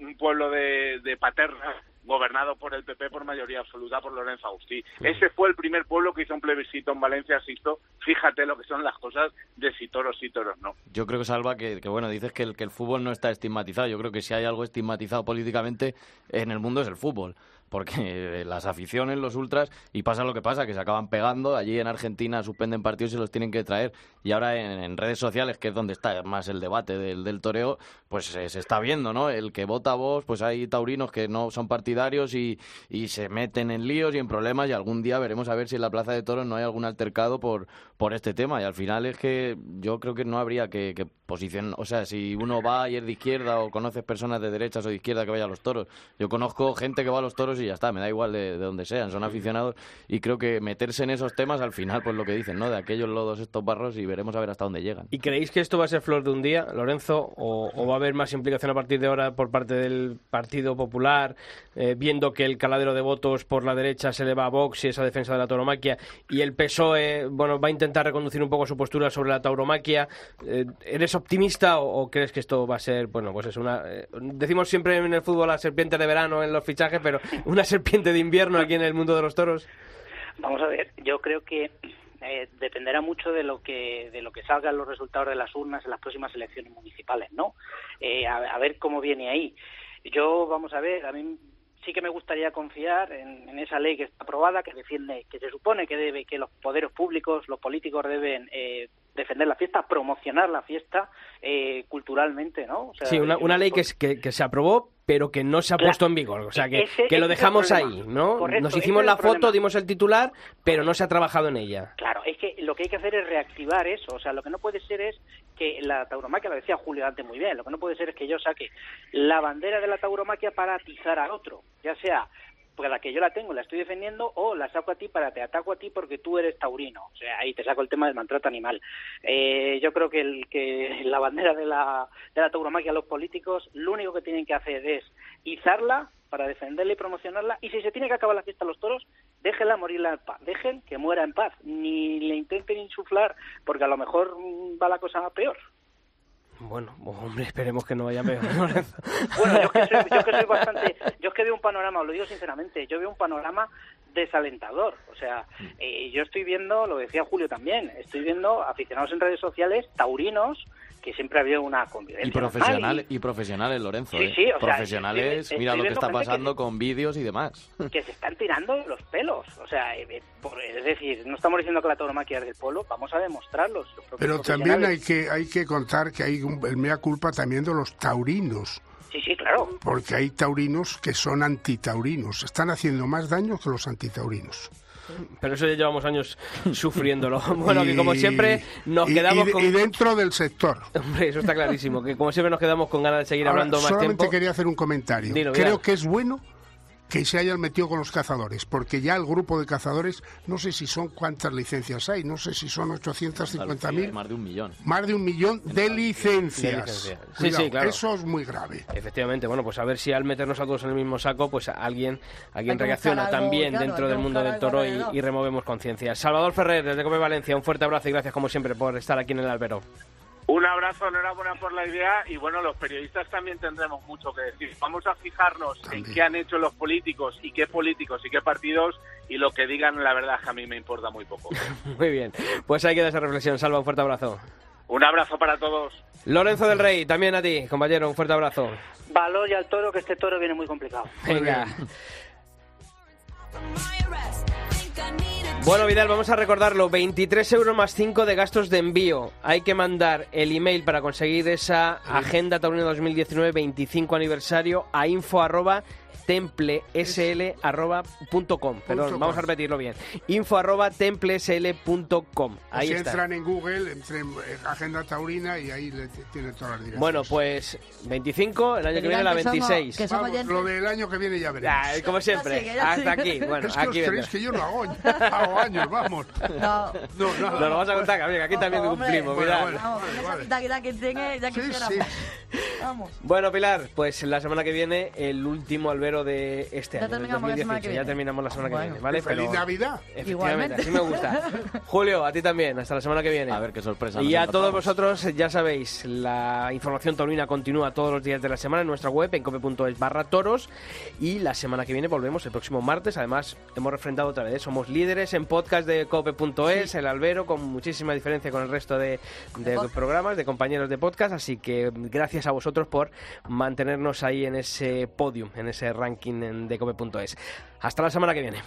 un, pueblo de, de Paterna gobernado por el PP por mayoría absoluta por Lorenzo Agustí. Ese fue el primer pueblo que hizo un plebiscito en Valencia, Sisto. Fíjate lo que son las cosas de si toros sí, toros no. Yo creo que, Salva, que, que bueno, dices que el, que el fútbol no está estigmatizado. Yo creo que si hay algo estigmatizado políticamente en el mundo es el fútbol porque las aficiones, los ultras, y pasa lo que pasa, que se acaban pegando. Allí en Argentina suspenden partidos y los tienen que traer. Y ahora en, redes sociales, que es donde está más el debate del, del toreo, pues se, está viendo, ¿no? El que vota vos, pues hay taurinos que no son partidarios y, y se meten en líos y en problemas. Y algún día veremos a ver si en la Plaza de Toros no hay algún altercado por, por este tema. Y al final es que yo creo que no habría que, que posicionar. O sea, si uno va y es de izquierda o conoces personas de derechas o de izquierda que vaya a los toros. Yo conozco gente que va a los toros y ya está, me da igual de, de donde sean, son aficionados y creo que meterse en esos temas al final, pues lo que dicen, ¿no? De aquellos lodos, estos barros y veremos a ver hasta dónde llegan. ¿Y creéis que esto va a ser flor de un día, Lorenzo, o, va a haber más implicación a partir de ahora por parte del Partido Popular, eh, viendo que el caladero de votos por la derecha se le va a Vox y esa defensa de la tauromaquia, y el PSOE, bueno, va a intentar reconducir un poco su postura sobre la tauromaquia? Eh, ¿Eres optimista o, crees que esto va a ser, bueno, pues es una... Eh, decimos siempre en el fútbol la serpiente de verano en los fichajes, pero una serpiente de invierno aquí en el mundo de los toros? Vamos a ver, yo creo que eh, dependerá mucho de lo que de lo que salgan los resultados de las urnas en las próximas elecciones municipales, ¿no? Eh, a, ver cómo viene ahí. Yo, vamos a ver, a mí sí que me gustaría confiar en, esa ley que está aprobada, que defiende, que se supone que debe, que los poderes públicos, los políticos deben eh, defender la fiesta, promocionar la fiesta eh, culturalmente, ¿no? sí, una, una ley que, que, se aprobó, pero que no se ha puesto en vigor. O sea, que, que lo dejamos ahí, ¿no? Nos hicimos la foto, dimos el titular, pero no se ha trabajado en ella. Claro, es que lo que hay que hacer es reactivar eso. O sea, lo que no puede ser es que la tauromaquia, lo decía Julio antes muy bien, lo que no puede ser es que yo saque la bandera de la tauromaquia para atizar al otro, ya sea porque la que yo la tengo la estoy defendiendo o la saco a ti para te ataco a ti porque tú eres taurino. O sea, ahí te saco el tema del maltrato animal. Eh, yo creo que, el, que la bandera de la, de la tauromaquia, los políticos, lo único que tienen que hacer es izarla para defenderla y promocionarla. Y si se tiene que acabar la fiesta a los toros, déjenla morirla en paz. Dejen que muera en paz. Ni le intenten insuflar, porque a lo mejor va la cosa peor. Bueno, hombre, esperemos que no vaya peor. bueno, yo que, soy, yo que soy bastante, yo es que veo un panorama, lo digo sinceramente, yo veo un panorama desalentador. O sea, eh, yo estoy viendo, lo decía Julio también, estoy viendo aficionados en redes sociales taurinos que siempre había una convivencia. Y profesionales, y... profesionales, Lorenzo. Sí, ¿eh? sí, profesionales, mira lo que está pasando con vídeos y demás. Que se están tirando los pelos. O sea, eh, es decir, no estamos diciendo que la tauromaquia es del pueblo, vamos a demostrarlos. Pero también hay que, hay que contar que hay un, el mea culpa también de los taurinos. Sí, sí, claro. Porque hay taurinos que son antitaurinos. Están haciendo más daño que los antitaurinos. Pero eso ya llevamos años sufriéndolo. Bueno, que como siempre nos quedamos y, con... Y dentro del sector. Hombre, eso está clarísimo. Que como siempre nos quedamos con ganas de seguir hablando más tiempo. Solamente quería hacer un comentario. Creo que es bueno que se hayan metido con los cazadores, porque ya el grupo de cazadores, no sé si son cuántas licencias hay, no sé si son 850.000. Más de un millón. Más de un millón de licencias. Sí, sí, claro. Eso es muy grave. Efectivamente, bueno, pues a ver si al meternos a todos en el mismo saco, pues alguien, alguien reacciona también dentro del mundo del toro y, removemos conciencia. Salvador Ferrer, desde Come Valencia, un fuerte abrazo y gracias como siempre por estar aquí en el albero. Un abrazo, enhorabuena por la idea y bueno, los periodistas también tendremos mucho que decir. Vamos a fijarnos en qué han hecho los políticos y qué políticos y qué partidos y lo que digan, la verdad, a mí me importa muy poco. Muy bien. Pues ahí queda esa reflexión. Salva, un fuerte abrazo. Un abrazo para todos. Lorenzo del Rey, también a ti, compañero, un fuerte abrazo. Valor y al toro, que este toro viene muy complicado. Venga. Bueno, Vidal, vamos a recordarlo. 23 euros más 5 de gastos de envío. Hay que mandar el email para conseguir esa Agenda Taurina 2019 25 aniversario a info arroba templesl.com. Perdón, vamos a repetirlo bien. Info arroba templesl.com. Ahí si está. entran en Google, entren en Agenda Taurina y ahí le tienen todas las direcciones. Bueno, pues 25, el año que viene la 26. Vamos, lo del año que viene ya veremos. Ah, como siempre, Ya sigue, ya hasta sigue. aquí. Bueno, es que aquí os creéis que yo no hago, hago años, vamos. No. No, nada. Nos lo vamos a contar, que aquí también Hombre, cumplimos, bueno, bueno. Esa vitalidad que tiene, ya quisiéramos. Vamos. Bueno, Pilar, pues la semana que viene el último albero de este Ya año, terminamos la semana 2018. que Ya terminamos la semana Bueno. que viene, ¿vale? Feliz Navidad. Efectivamente, Igualmente. así me gusta. Julio, a ti también, hasta la semana que viene. A ver qué sorpresa. Y a todos vosotros, ya sabéis, la información taurina continúa todos los días de la semana en nuestra web, en cope.es barra toros. Y la semana que viene volvemos el próximo martes. Además, hemos refrendado otra vez, ¿eh? somos líderes en podcast de cope.es, el albero, con muchísima diferencia con el resto de, programas, de compañeros de podcast. Así que gracias a vosotros por mantenernos ahí en ese podium, en ese ranking de cope.es. Hasta la semana que viene.